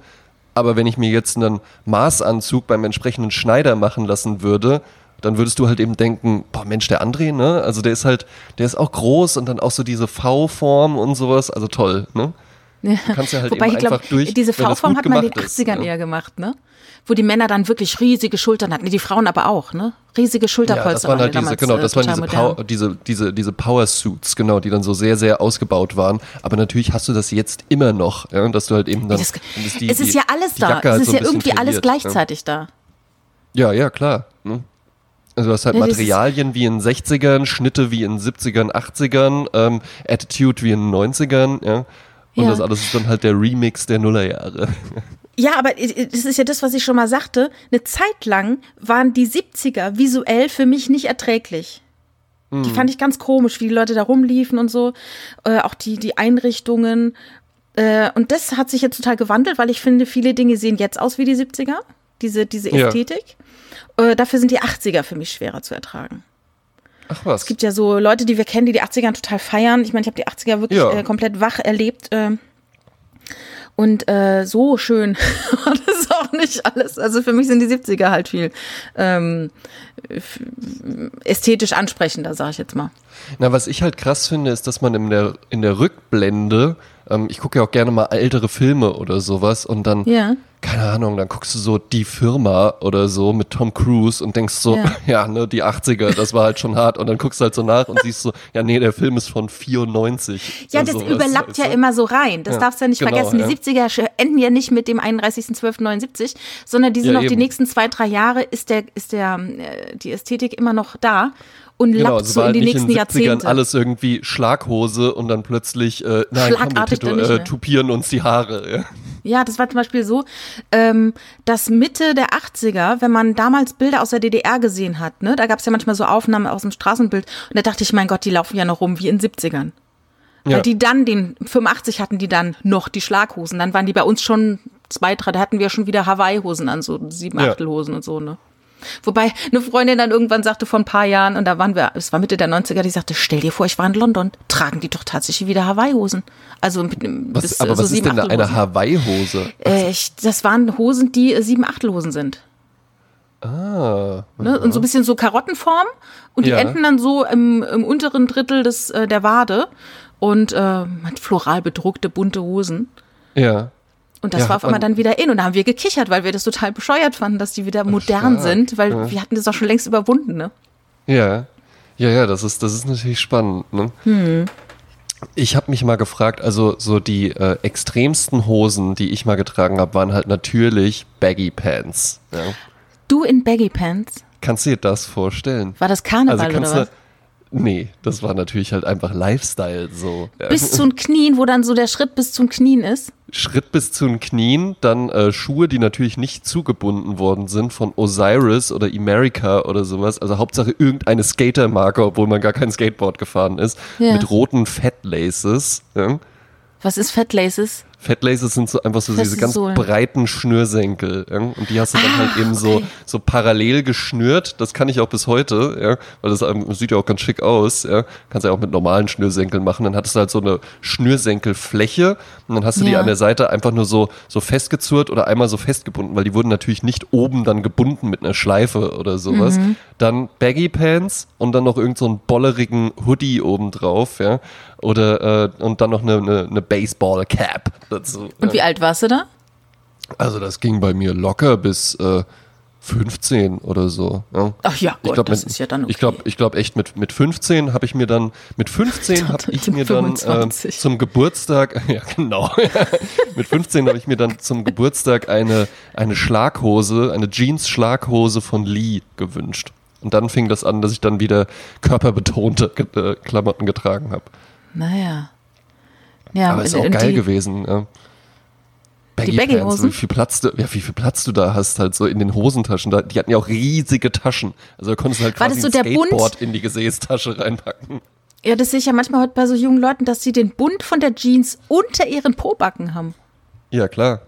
aber wenn ich mir jetzt einen Maßanzug beim entsprechenden Schneider machen lassen würde, dann würdest du halt eben denken, boah Mensch, der André, ne? Also der ist halt, der ist auch groß und dann auch so diese V-Form und sowas, also toll, ne? Ja. kannst ja halt Wobei eben ich einfach durch, diese V-Form hat man in den gemacht ist, 80ern ja. eher gemacht, ne? Wo die Männer dann wirklich riesige Schultern hatten, die Frauen aber auch, ne? Riesige Ja, Schulterpolster. das waren halt diese, damals, genau, äh, das waren diese. Power, diese, diese, diese Power Suits, genau, die dann so sehr, sehr ausgebaut waren. Aber natürlich hast du das jetzt immer noch, ja, dass du halt eben dann. Das, die- es ist ja alles da. Es halt ist so ja irgendwie alles verliert, gleichzeitig da. Ja, ja, ja klar. Ne? Also du hast halt Ja, Materialien wie in 60ern, Schnitte wie in 70ern, 80ern, ähm, Attitude wie in 90ern, ja. Und Ja. das alles ist dann halt der Remix der Nullerjahre. *laughs* Ja, aber das ist ja das, was ich schon mal sagte. Eine Zeit lang waren die 70er visuell für mich nicht erträglich. Die Hm. fand ich ganz komisch, wie die Leute da rumliefen und so. Äh, auch die, die Einrichtungen. Äh, und das hat sich jetzt total gewandelt, weil ich finde, viele Dinge sehen jetzt aus wie die 70er. Diese, diese Ja. Ästhetik. Äh, dafür sind die 80er für mich schwerer zu ertragen. Ach was. Es gibt ja so Leute, die wir kennen, die die 80er total feiern. Ich meine, ich habe die 80er wirklich Ja. äh, komplett wach erlebt. Äh, und äh, so schön *laughs* war das auch nicht alles. Also für mich sind die 70er halt viel ähm, ästhetisch ansprechender, sage ich jetzt mal. Na, was ich halt krass finde, ist, dass man in der, in der Rückblende, ähm, ich gucke ja auch gerne mal ältere Filme oder sowas und dann, Ja. Keine Ahnung, dann guckst du so die Firma oder so mit Tom Cruise und denkst so, ja, *laughs* Ja. ne, die 80er, das war halt schon hart und dann guckst du halt so nach und siehst so, ja, nee, der Film ist von 94. Ja, oder das sowas, überlappt weißt ja immer so rein. Das Ja, darfst du ja nicht genau, vergessen. Die ja. 70er sch- enden ja nicht mit dem 31.12.79, sondern die sind Ja, noch die eben. nächsten zwei, drei Jahre ist der, ist der, äh, die Ästhetik immer noch da und Genau, lappt es so in halt die in nächsten den 70ern Jahrzehnte. alles irgendwie Schlaghose und dann plötzlich, äh, nein, komm, wir Schlagartig dann nicht äh, tupieren uns die Haare. Ja. Ja, das war zum Beispiel so, ähm, dass Mitte der 80er, wenn man damals Bilder aus der DDR gesehen hat, ne, da gab es ja manchmal so Aufnahmen aus dem Straßenbild und da dachte ich, mein Gott, die laufen ja noch rum wie in 70ern. Ja. Weil die dann, den 85 hatten die dann noch die Schlaghosen, dann waren die bei uns schon zwei, drei, da hatten wir schon wieder Hawaii-Hosen an, so sieben Ja. Achtelhosen und so, ne. Wobei eine Freundin dann irgendwann sagte vor ein paar Jahren, und da waren wir, es war Mitte der 90er, die sagte, stell dir vor, ich war in London, tragen die doch tatsächlich wieder Hawaii-Hosen. Also Was, bis, aber so was ist denn da eine. Hawaii-Hose? Äh, das waren Hosen, die äh, sieben Achtelhosen sind. Ah, Ne? Und so ein bisschen so Karottenform und die Ja. enden dann so im, im unteren Drittel des, äh, der Wade und äh, mit floral bedruckte bunte Hosen. ja. Und das Ja, war auf einmal dann wieder in. Und da haben wir gekichert, weil wir das total bescheuert fanden, dass die wieder modern stark, sind, weil ja. wir hatten das auch schon längst überwunden, ne? Ja, ja, ja, das ist, das ist natürlich spannend. Ne? Hm. Ich habe mich mal gefragt, also so die äh, extremsten Hosen, die ich mal getragen habe, waren halt natürlich Baggy Pants. Ja. Du in Baggy Pants? Kannst du dir das vorstellen? War das Karneval also oder was? Nee, das war natürlich halt einfach Lifestyle so. Bis zu den Knien, wo dann so der Schritt bis zum Knien ist. Schritt bis zu den Knien, dann äh, Schuhe, die natürlich nicht zugebunden worden sind von Osiris oder America oder sowas. Also Hauptsache irgendeine Skatermarke, obwohl man gar kein Skateboard gefahren ist, Ja. mit roten Fatlaces. Ja. Was ist Fat Laces? Fatlaces sind so einfach so Feste diese ganz Sohlen. breiten Schnürsenkel. Ja? Und die hast du dann Ah, halt eben so, okay. so parallel geschnürt. Das kann ich auch bis heute, ja, weil das ähm, sieht ja auch ganz schick aus. Ja? Kannst ja auch mit normalen Schnürsenkeln machen. Dann hattest du halt so eine Schnürsenkelfläche und dann hast du die an der Seite einfach nur so, so festgezurrt oder einmal so festgebunden, weil die wurden natürlich nicht oben dann gebunden mit einer Schleife oder sowas. Mhm. Dann Baggy Pants und dann noch irgend so einen bollerigen Hoodie obendrauf, ja. Oder äh, und dann noch eine, eine, eine Baseball Cap dazu. Und wie alt warst du da? Also das ging bei mir locker bis, äh, 15 oder so. Ja. Ach ja, ich Gott, glaub, das mit, ist ja dann okay. Ich glaube ich glaub echt, mit, mit 15 habe ich mir dann, mit 15 habe ich mir dann äh, 25. zum Geburtstag, *laughs* ja genau, *laughs* mit 15 habe ich mir dann zum Geburtstag eine, eine Schlaghose, eine Jeans-Schlaghose von Lee gewünscht. Und dann fing das an, dass ich dann wieder körperbetonte äh, Klamotten getragen habe. Naja. Ja, Aber ist auch geil die, gewesen. Ja. Die Baggy Pants, Baggy-Hosen? Wie viel Platz du, ja, wie viel Platz du da hast, halt so in den Hosentaschen. Da, die hatten ja auch riesige Taschen. Also da konntest du halt War quasi so ein der Bund? Skateboard in die Gesäßtasche reinpacken. Ja, das sehe ich ja manchmal heute bei so jungen Leuten, dass sie den Bund von der Jeans unter ihren Pobacken haben. Ja, klar.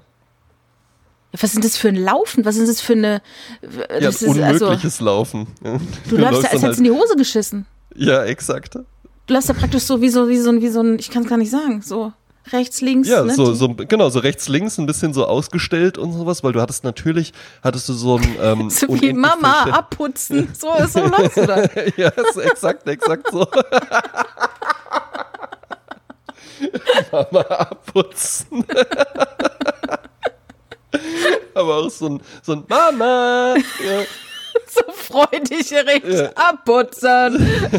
Was sind das für ein Laufen? Was ist das für eine. Ja, Das ein ist, also, unmögliches Laufen. *laughs* Ja. du läufst da, als hättest du in die Hose geschissen. Ja, exakt. Du läufst ja praktisch so wie so, wie so, ein- wie so ein, ich kann es gar nicht sagen, so rechts, links. Ja, ne? so, so, genau, so rechts, links ein bisschen so ausgestellt und sowas, weil du hattest natürlich, hattest du so ein, *laughs* ähm, so wie Mama abputzen. *laughs* So, so läufst du da. *laughs* ja, ist exakt, exakt so. Mama abputzen. Aber auch so ein, so ein Mama. Ja. So freudig erregt Ja. abputzen. *laughs*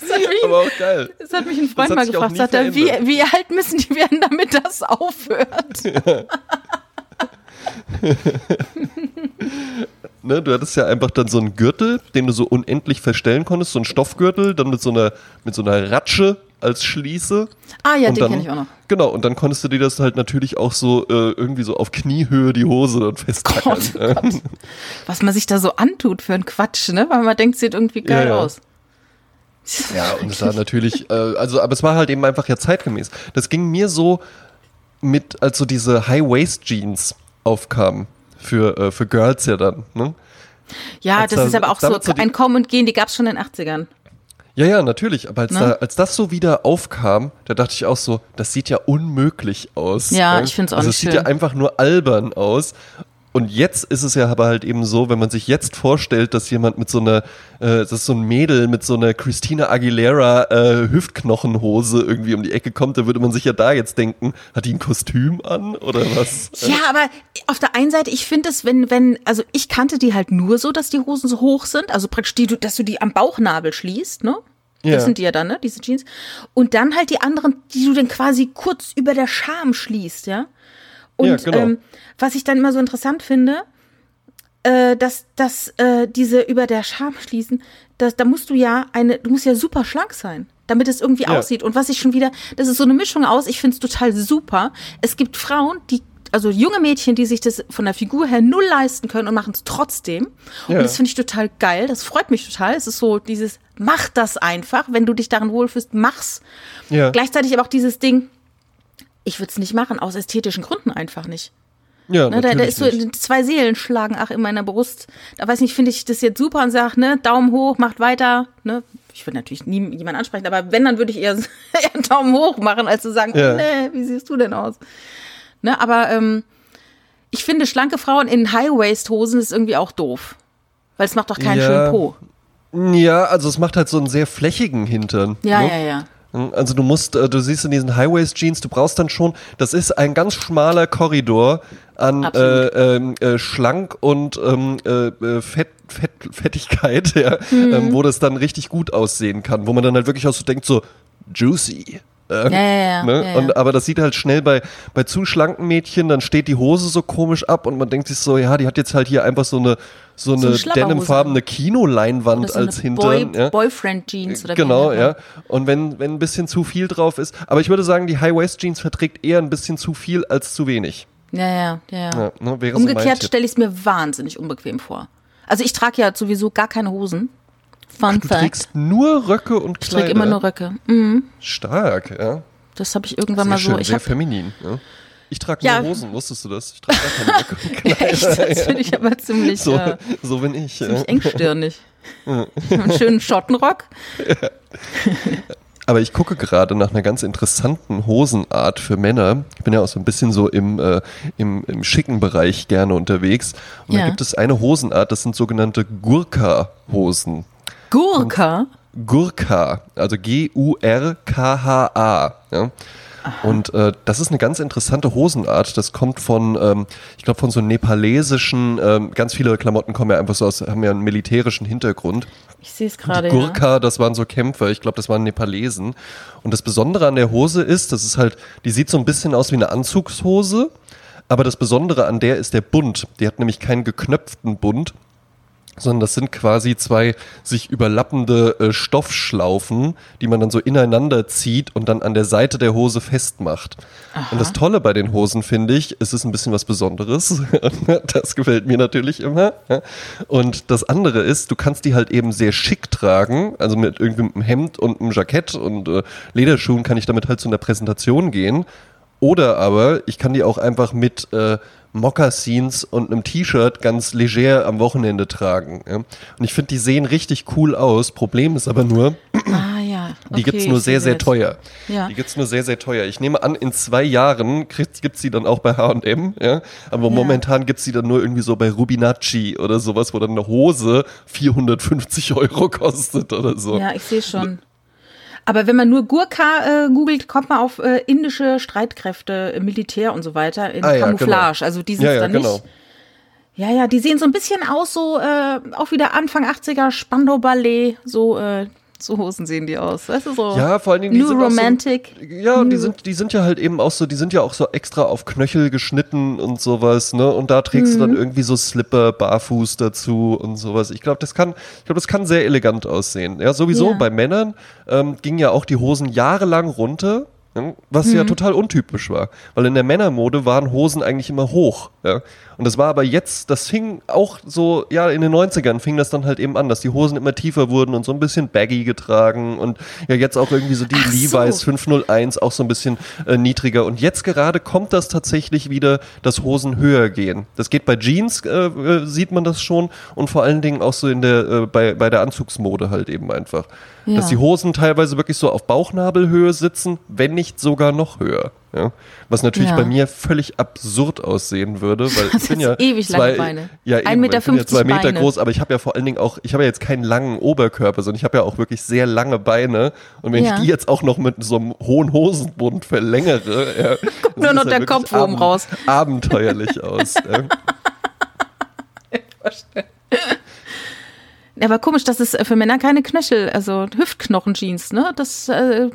Das hat, mich, Aber auch geil. das hat mich ein Freund mal gefragt. Sagt er, wie, wie alt müssen die werden, damit das aufhört? *laughs* Ne, du hattest ja einfach dann so einen Gürtel, den du so unendlich verstellen konntest, so einen Stoffgürtel, dann mit so einer, mit so einer Ratsche als Schließe. Ah ja, Und den kenne ich auch noch. Genau, und dann konntest du dir das halt natürlich auch so äh, irgendwie so auf Kniehöhe die Hose dann festtackern. Gott, oh Gott. Was man sich da so antut für einen Quatsch, ne? Weil man denkt, sieht irgendwie geil Ja, ja. aus. Ja, und es war *laughs* natürlich, äh, also, aber es war halt eben einfach ja zeitgemäß. Das ging mir so mit, als so diese High-Waist-Jeans aufkamen für, äh, für Girls ja dann, ne? Ja, Als das da- ist aber auch so, so ein Kommen und Gehen, die gab es schon in den 80ern. Ja, ja, natürlich. Aber als, Ne? da, als das so wieder aufkam, da dachte ich auch so, das sieht ja unmöglich aus. Ja, ich find's auch also nicht Es sieht schön. ja einfach nur albern aus. Und jetzt ist es ja aber halt eben so, wenn man sich jetzt vorstellt, dass jemand mit so einer, äh, dass so ein Mädel mit so einer Christina Aguilera äh, Hüftknochenhose irgendwie um die Ecke kommt, da würde man sich ja da jetzt denken, hat die ein Kostüm an oder was? Ja, aber auf der einen Seite, ich finde es, wenn, wenn, also ich kannte die halt nur so, dass die Hosen so hoch sind, also praktisch die, dass du die am Bauchnabel schließt, ne? Das Ja. sind die ja dann, ne? Diese Jeans. Und dann halt die anderen, die du dann quasi kurz über der Scham schließt, ja? Und Ja, genau. ähm, was ich dann immer so interessant finde, äh, dass, dass äh, diese über der Scham schließen, das, da musst du ja eine, du musst ja super schlank sein, damit es irgendwie Ja. aussieht. Und was ich schon wieder, das ist so eine Mischung aus, ich finde es total super. Es gibt Frauen, die, also junge Mädchen, die sich das von der Figur her null leisten können und machen es trotzdem. Ja. Und das finde ich total geil. Das freut mich total. Es ist so dieses, mach das einfach. Wenn du dich darin wohlfühlst, mach's. Ja. Gleichzeitig aber auch dieses Ding, ich würde es nicht machen, aus ästhetischen Gründen einfach nicht. Ja, Ne, da, da ist so nicht. zwei Seelen schlagen ach in meiner Brust. Da weiß nicht, finde ich das jetzt super und sage, ne, Daumen hoch, macht weiter. Ne? Ich würde natürlich nie jemanden ansprechen, aber wenn, dann würde ich eher, *laughs* eher einen Daumen hoch machen, als zu sagen, Ja. oh, nee, wie siehst du denn aus? Ne, aber ähm, ich finde, schlanke Frauen in High-Waist-Hosen ist irgendwie auch doof. Weil es macht doch keinen Ja. schönen Po. Ja, also es macht halt so einen sehr flächigen Hintern. Ja, ne? ja, ja. Also du musst, äh, du siehst in diesen High-Waist-Jeans, du brauchst dann schon, das ist ein ganz schmaler Korridor an äh, ähm, äh, schlank und ähm, äh, äh, Fett, Fett, Fettigkeit, *laughs* ja, Mhm. ähm, wo das dann richtig gut aussehen kann, wo man dann halt wirklich auch so denkt, so juicy. Äh, Ja, ja, ja, ne? Und, aber das sieht halt schnell bei, bei zu schlanken Mädchen, dann steht die Hose so komisch ab und man denkt sich so, ja, die hat jetzt halt hier einfach so eine so So eine Schlapperhose denimfarbene Kinoleinwand so als Hintern. Boy. Boyfriend-Jeans oder Genau, ja. Und wenn, wenn ein bisschen zu viel drauf ist. Aber ich würde sagen, die High-Waist-Jeans verträgt eher ein bisschen zu viel als zu wenig. Ja, ja, ja. ja. Ne, so Umgekehrt Tipp. stelle ich es mir wahnsinnig unbequem vor. Also ich trage ja sowieso gar keine Hosen. Fun Du Fact. trägst nur Röcke und Ich Kleider. trage immer nur Röcke. Mhm. Stark, ja. Das habe ich irgendwann Sehr mal schön, so. Ich sehr feminin. Ja. Ich trage Ja. nur Hosen, wusstest du das? Ich trage gar keine Röcke und *laughs* Kleider. echt, das finde ich aber ziemlich, So, äh, so bin ich. Ja. ziemlich engstirnig. *laughs* Einen schönen Schottenrock. Aber ich gucke gerade nach einer ganz interessanten Hosenart für Männer. Ich bin ja auch so ein bisschen so im, äh, im, im schicken Bereich gerne unterwegs. Und Ja. da gibt es eine Hosenart, das sind sogenannte Gurka-Hosen. Gurka. Gurka, also G-U-R-K-H-A. Ja. Und äh, das ist eine ganz interessante Hosenart. Das kommt von, ähm, ich glaube, von so nepalesischen, ähm, ganz viele Klamotten kommen ja einfach so aus, haben ja einen militärischen Hintergrund. Ich sehe es gerade. Die Gurkha, das waren so Kämpfer, ich glaube, das waren Nepalesen. Und das Besondere an der Hose ist, das ist halt, die sieht so ein bisschen aus wie eine Anzugshose, aber das Besondere an der ist der Bund. Die hat nämlich keinen geknöpften Bund, sondern das sind quasi zwei sich überlappende äh, Stoffschlaufen, die man dann so ineinander zieht und dann an der Seite der Hose festmacht. Und das Tolle bei den Hosen finde ich, es ist ein bisschen was Besonderes. *laughs* das gefällt mir natürlich immer. Und das andere ist, du kannst die halt eben sehr schick tragen, also mit irgendwie mit einem Hemd und einem Jackett und äh, Lederschuhen kann ich damit halt zu einer Präsentation gehen. Oder aber ich kann die auch einfach mit äh, Moccasins und einem T-Shirt ganz leger am Wochenende tragen. Ja? Und ich finde, die sehen richtig cool aus. Problem ist aber nur, Ah ja. die okay, gibt's nur sehr, sehr jetzt. teuer. Ja. Die gibt's nur sehr, sehr teuer. Ich nehme an, in zwei Jahren kriegt, gibt's die dann auch bei H&M, ja. Aber momentan gibt's die dann nur irgendwie so bei Rubinacci oder sowas, wo dann eine Hose 450 Euro kostet oder so. Ja, ich sehe schon. Aber wenn man nur Gurkha äh, googelt, kommt man auf äh, indische Streitkräfte, äh, Militär und so weiter in Ah, ja, Camouflage. Also die sind Ja, ja, dann genau. nicht. Ja, ja, die sehen so ein bisschen aus, so äh, auch wieder Anfang 80er Spandau Ballet, so äh, so Hosen sehen die aus. Weißt du so? Ja, vor allen Dingen die New sind auch so- Romantic. Ja, und die sind, die sind ja halt eben auch so, die sind ja auch so extra auf Knöchel geschnitten und sowas, ne? Und da trägst du Mhm. dann irgendwie so Slipper, barfuß dazu und sowas. Ich glaube, das kann, ich glaube, das kann sehr elegant aussehen. Ja, sowieso Ja. bei Männern ähm, gingen ja auch die Hosen jahrelang runter. ja, Was ja Mhm. total untypisch war. Weil in der Männermode waren Hosen eigentlich immer hoch. Ja? Und das war aber jetzt, das fing auch so, ja, in den 90ern fing das dann halt eben an, dass die Hosen immer tiefer wurden und so ein bisschen baggy getragen und ja, jetzt auch irgendwie so die Ach so. Levi's 501 auch so ein bisschen äh, niedriger. Und jetzt gerade kommt das tatsächlich wieder, dass Hosen höher gehen. Das geht bei Jeans, äh, äh, sieht man das schon und vor allen Dingen auch so in der, äh, bei, bei der Anzugsmode halt eben einfach. Ja. Dass die Hosen teilweise wirklich so auf Bauchnabelhöhe sitzen, wenn nicht sogar noch höher. Ja? Was natürlich Ja. bei mir völlig absurd aussehen würde, *laughs* weil ich bin ja ewig lange zwei, Beine. Ja, 1,50 eben, weil ich bin ja Meter zwei Meter Beine. groß, aber ich habe ja vor allen Dingen auch, ich habe ja jetzt keinen langen Oberkörper, sondern ich habe ja auch wirklich sehr lange Beine. Und wenn Ja. ich die jetzt auch noch mit so einem hohen Hosenbund verlängere, ja, *laughs* nur sieht noch der wirklich Kopf oben raus. Abenteuerlich aus. *laughs* ja. Ja, Aber komisch, dass es für Männer keine Knöchel, also Hüftknochen-Jeans, ne? Das äh,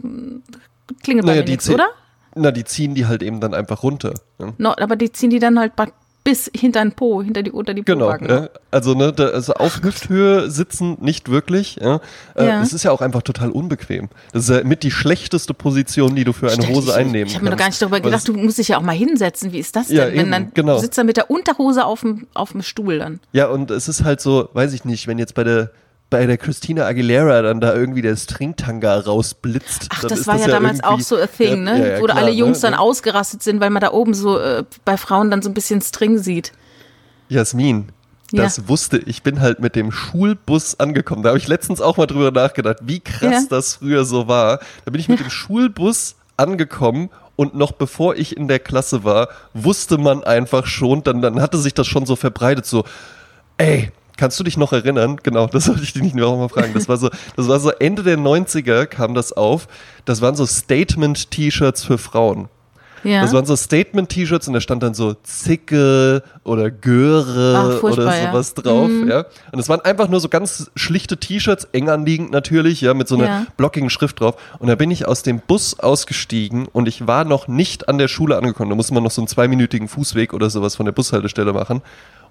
klingelt bei Naja, mir die nichts, oder? Na, die ziehen die halt eben dann einfach runter. Ja. No, aber die ziehen die dann halt bis hinter den Po, hinter die, unter die Genau, ja. also ne, da, also auf Hüfthöhe sitzen nicht wirklich. Ja. Äh, Ja. Es ist ja auch einfach total unbequem. Das ist ja mit die schlechteste Position, die du für eine Hose ich, einnehmen Ich habe mir noch gar nicht kannst. darüber gedacht, du musst dich ja auch mal hinsetzen. Wie ist das denn? Ja, wenn eben, dann, genau. Du sitzt dann mit der Unterhose auf dem, auf dem Stuhl dann. Ja, und es ist halt so, weiß ich nicht, wenn jetzt bei der bei der Christina Aguilera dann da irgendwie der Stringtanga rausblitzt. Ach, das war ja damals irgendwie- auch so a thing, Ja, ne? ja, ja, Wo da klar, alle Jungs ne? dann ausgerastet sind, weil man da oben so äh, bei Frauen dann so ein bisschen String sieht. Jasmin, Ja. das wusste ich. bin halt mit dem Schulbus angekommen. Da habe ich letztens auch mal drüber nachgedacht, wie krass Ja. das früher so war. Da bin ich mit dem Schulbus angekommen und noch bevor ich in der Klasse war, wusste man einfach schon, dann, dann hatte sich das schon so verbreitet, so, ey, kannst du dich noch erinnern? Genau, das wollte ich dich nicht noch mal fragen. Das war so, das war so Ende der 90er kam das auf. Das waren so Statement-T-Shirts für Frauen. Ja. Das waren so Statement-T-Shirts und da stand dann so Zicke oder Göre Ach, oder ja. sowas drauf, ja. Und es waren einfach nur so ganz schlichte T-Shirts, eng anliegend natürlich, ja, mit so einer Ja. blockigen Schrift drauf. Und da bin ich aus dem Bus ausgestiegen und ich war noch nicht an der Schule angekommen. Da musste man noch so einen zweiminütigen Fußweg oder sowas von der Bushaltestelle machen.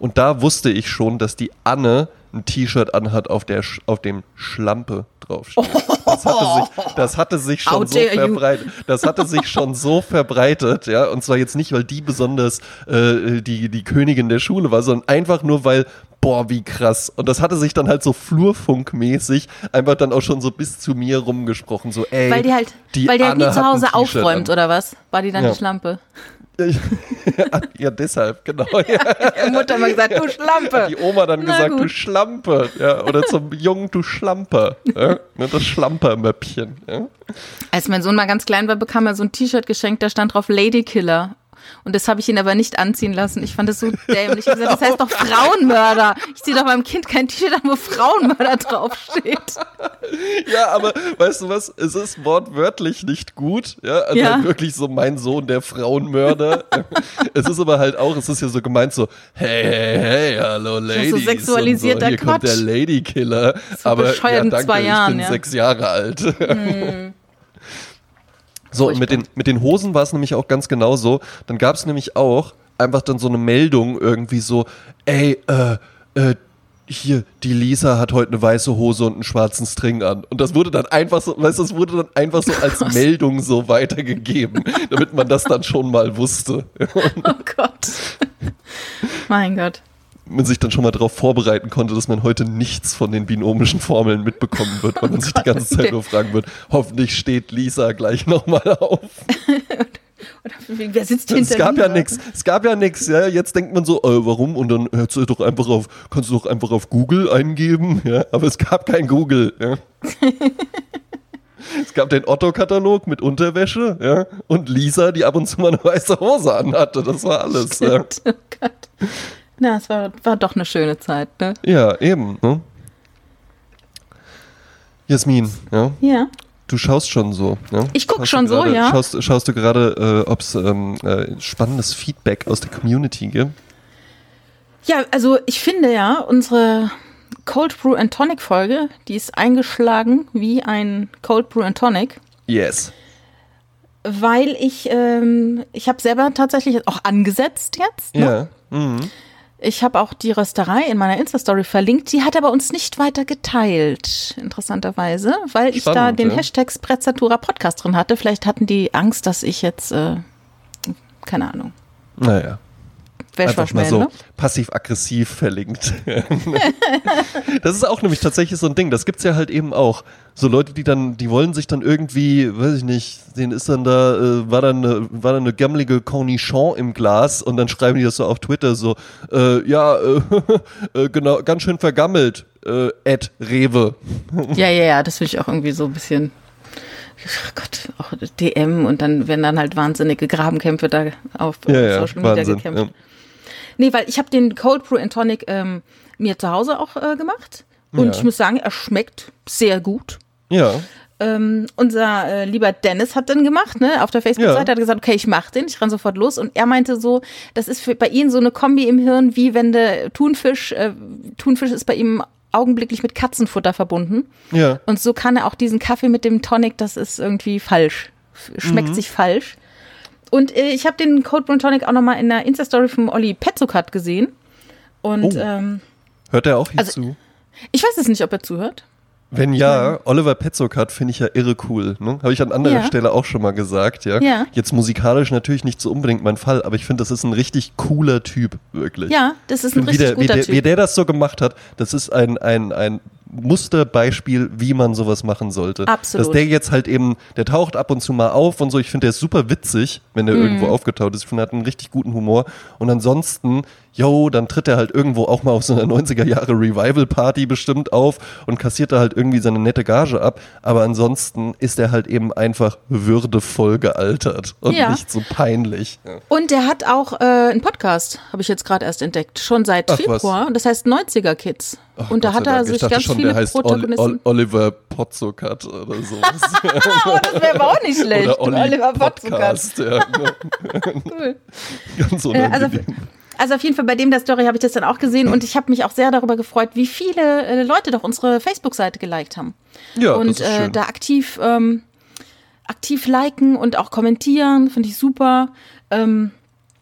Und da wusste ich schon, dass die Anne ein T-Shirt anhat, auf, der, auf dem Schlampe draufsteht. Das hatte sich, das hatte sich How schon so verbreitet. Das hatte sich schon so verbreitet, ja. Und zwar jetzt nicht, weil die besonders äh, die, die Königin der Schule war, sondern einfach nur, weil, boah, wie krass. Und das hatte sich dann halt so flurfunkmäßig einfach dann auch schon so bis zu mir rumgesprochen. So, ey. weil die halt, weil die halt nie zu Hause aufräumt, an. oder was? War die dann Ja. die Schlampe? *laughs* ja, deshalb, genau. Ja. Die Mutter hat mal gesagt, du Schlampe. Die Oma dann Na gesagt, du gut. Schlampe. Ja, oder zum Jungen, du Schlampe. Ja, ne, das Schlampermöppchen. Ja. Als mein Sohn mal ganz klein war, bekam er so ein T-Shirt geschenkt, da stand drauf Lady Killer. Und das habe ich ihn aber nicht anziehen lassen. Ich fand das so dämlich. Ich gesagt, das heißt doch Frauenmörder. Ich ziehe doch meinem Kind kein T-Shirt an, wo Frauenmörder draufsteht. Ja, aber weißt du was? Es ist wortwörtlich nicht gut. Ja, also Ja. halt wirklich so mein Sohn, der Frauenmörder. *laughs* es ist aber halt auch, es ist ja so gemeint so, hey, hey, hey, hallo Ladies. so sexualisierter so, Hier kommt der Quatsch. Ladykiller. So aber ja, danke, zwei Jahren, ich bin ja. sechs Jahre alt. So, und mit den, mit den Hosen war es nämlich auch ganz genau so. Dann gab es nämlich auch einfach dann so eine Meldung irgendwie so, ey, äh, äh, hier, die Lisa hat heute eine weiße Hose und einen schwarzen String an. Und das wurde dann einfach so, weißt du, das wurde dann einfach so als Meldung so weitergegeben, damit man das dann schon mal wusste. *laughs* Oh Gott. Mein Gott. Man sich dann schon mal darauf vorbereiten konnte, dass man heute nichts von den binomischen Formeln mitbekommen wird, weil man sich die ganze Zeit nur fragen wird, hoffentlich steht Lisa gleich nochmal auf. *laughs* Oder wer sitzt hinter Es gab ja nichts. Es gab ja nichts. Ja, jetzt denkt man so, äh, warum? Und dann hörst du doch einfach auf, kannst du doch einfach auf Google eingeben. Ja, aber es gab kein Google. Ja. *laughs* es gab den Otto-Katalog mit Unterwäsche. Ja, und Lisa, die ab und zu mal eine weiße Hose anhatte. Das war alles. Ja, Stimmt. *laughs* Oh Gott. Na, es war, war doch eine schöne Zeit, ne? ja eben. Ne? Jasmin, ja, Ja. du schaust schon so. Ja? Ich guck Schaust schon du so, ja. Schaust, schaust du gerade, äh, ob es ähm, äh, spannendes Feedback aus der Community gibt? Ja, also ich finde ja, unsere Cold Brew and Tonic Folge, die ist eingeschlagen wie ein Cold Brew and Tonic, Yes. weil ich, ähm, ich habe selber tatsächlich auch angesetzt jetzt. Ne? Ja. Mhm. Ich habe auch die Rösterei in meiner Insta-Story verlinkt. Die hat aber uns nicht weiter geteilt, interessanterweise, weil ich da den ja. Hashtag Sprezzatura Podcast drin hatte. Vielleicht hatten die Angst, dass ich jetzt, äh, keine Ahnung, Naja. Einfach mal so ne? passiv-aggressiv verlinkt. *laughs* das ist auch nämlich tatsächlich so ein Ding. Das gibt's ja halt eben auch. So Leute, die dann, die wollen sich dann irgendwie, weiß ich nicht, denen ist dann da, äh, war dann eine, war dann eine gammelige Cornichon im Glas und dann schreiben die das so auf Twitter so, äh, ja, äh, *laughs* äh, genau, ganz schön vergammelt, äh, Ed Rewe. *laughs* Ja, ja, ja, das finde ich auch irgendwie so ein bisschen. Ach Gott, auch DM und dann werden dann halt wahnsinnige Grabenkämpfe da auf Ja, ja, Social Media Wahnsinn. gekämpft. Ja. Nee, weil ich habe den Cold Brew and Tonic ähm, mir zu Hause auch äh, gemacht und Ja. ich muss sagen, er schmeckt sehr gut. ja. Ähm, unser äh, lieber Dennis hat den gemacht, ne? Auf der Facebook-Seite Ja. hat gesagt, okay, ich mach den, ich ran sofort los. Und er meinte so, das ist für, bei ihm so eine Kombi im Hirn, wie wenn der Thunfisch, äh, Thunfisch ist bei ihm augenblicklich mit Katzenfutter verbunden. Ja. Und so kann er auch diesen Kaffee mit dem Tonic, das ist irgendwie falsch. Schmeckt Mhm. sich falsch. Und äh, ich habe den Cold Brew Tonic auch nochmal in der Insta-Story vom Olli Petzokat gesehen. Und Oh. ähm, Hört er auch hier Also- zu? ich weiß es nicht, ob er zuhört. Wenn ja, Oliver Petzokat finde ich ja irre cool. Ne? Habe ich an anderer Ja. Stelle auch schon mal gesagt. Ja? Ja. Jetzt musikalisch natürlich nicht so unbedingt mein Fall, aber ich finde, das ist ein richtig cooler Typ, wirklich. Ja, das ist ein wie, richtig der, wie, guter der, Typ. wie der das so gemacht hat, das ist ein, ein, ein Musterbeispiel, wie man sowas machen sollte. Absolut. Dass der jetzt halt eben, der taucht ab und zu mal auf und so. Ich finde, der ist super witzig, wenn der Mhm. irgendwo aufgetaucht ist. Ich finde, er hat einen richtig guten Humor. Und ansonsten, yo, dann tritt er halt irgendwo auch mal auf so einer 90er Jahre Revival-Party bestimmt auf und kassiert da halt irgendwie seine nette Gage ab. Aber ansonsten ist er halt eben einfach würdevoll gealtert und Ja. nicht so peinlich. Und der hat auch äh, einen Podcast, habe ich jetzt gerade erst entdeckt, schon seit Ach, was. Februar. Und das heißt 90er Kids. Ach, und da hat er Dank. Ich sich dachte ganz schon, viele der heißt Protagonisten. Ol Oliver Potzokat oder *laughs* so. oh, das wäre aber auch nicht schlecht. Oliver. Podcast. Ja, *laughs* Cool. ganz Äh, also, unangenehm. Also auf jeden Fall bei dem der Story habe ich das dann auch gesehen und ich habe mich auch sehr darüber gefreut, wie viele äh, Leute doch unsere Facebook-Seite geliked haben. ja, und äh, da aktiv, ähm, aktiv liken und auch kommentieren, finde ich super. Ähm,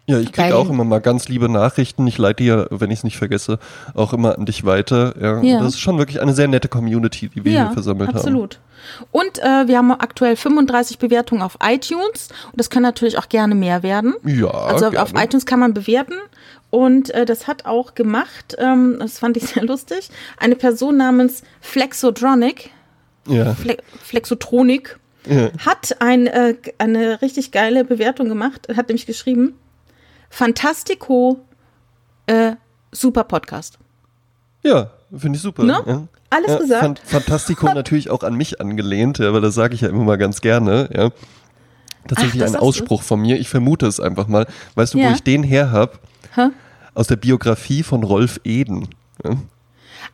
ja, ich kriege auch immer mal ganz liebe Nachrichten. Ich leite ja, wenn ich es nicht vergesse, auch immer an dich weiter. Ja, Ja. Das ist schon wirklich eine sehr nette Community, die wir hier versammelt haben. absolut. Und äh, wir haben aktuell 35 Bewertungen auf iTunes und das kann natürlich auch gerne mehr werden. Ja, Also auf- auf gerne. iTunes kann man bewerten. Und äh, das hat auch gemacht, ähm, das fand ich *laughs* sehr lustig, eine Person namens Flexodronic, Ja, Fle Flexotronik, ja. hat ein, äh, eine richtig geile Bewertung gemacht, hat nämlich geschrieben, Fantastico, äh, super Podcast. ja finde ich super. Ne? Ja. Alles ja, gesagt. Fan- Fantastico *laughs* natürlich auch an mich angelehnt, ja, weil das sage ich ja immer mal ganz gerne. Ja. tatsächlich Ach, ein sagst du? Ausspruch von mir. Ich vermute es einfach mal. Weißt du, wo Ja. ich den her hab? Hä? Aus der Biografie von Rolf Eden.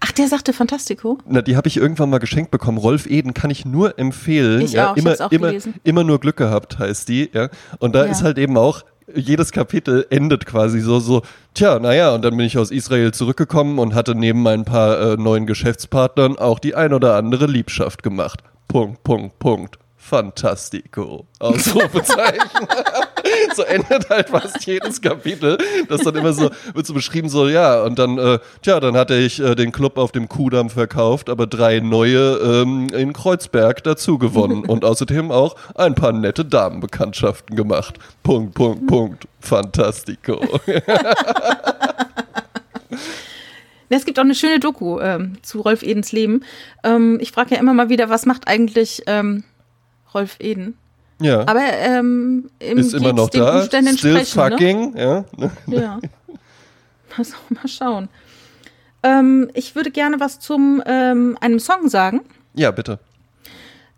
Ach, der sagte Fantastico. Na, die habe ich irgendwann mal geschenkt bekommen. Rolf Eden kann ich nur empfehlen. Ich ja, auch, ich immer, hab's auch immer, gelesen. immer nur Glück gehabt heißt die. Ja. Und da Ja. ist halt eben auch jedes Kapitel endet quasi so, so, tja, naja, und dann bin ich aus Israel zurückgekommen und hatte neben meinen paar äh, neuen Geschäftspartnern auch die ein oder andere Liebschaft gemacht. Punkt, Punkt, Punkt. Fantastico. Ausrufezeichen. *laughs* so endet halt fast jedes Kapitel. Das dann immer so, wird so beschrieben, so, ja, und dann, äh, tja, dann hatte ich äh, den Club auf dem Kudamm verkauft, aber drei neue ähm, in Kreuzberg dazu gewonnen *laughs* und außerdem auch ein paar nette Damenbekanntschaften gemacht. Punkt, Punkt, Punkt. Fantastico. *laughs* Es gibt auch eine schöne Doku ähm, zu Rolf Edens Leben. Ähm, ich frage ja immer mal wieder, was macht eigentlich ähm, Rolf Eden? Ja. Aber ähm, im ist immer noch den da. Umständen Still entsprechend, fucking, ja. Ne? Ja. *laughs* Mal, so- mal schauen. Ähm, ich würde gerne was zum ähm, einem Song sagen. Ja, bitte.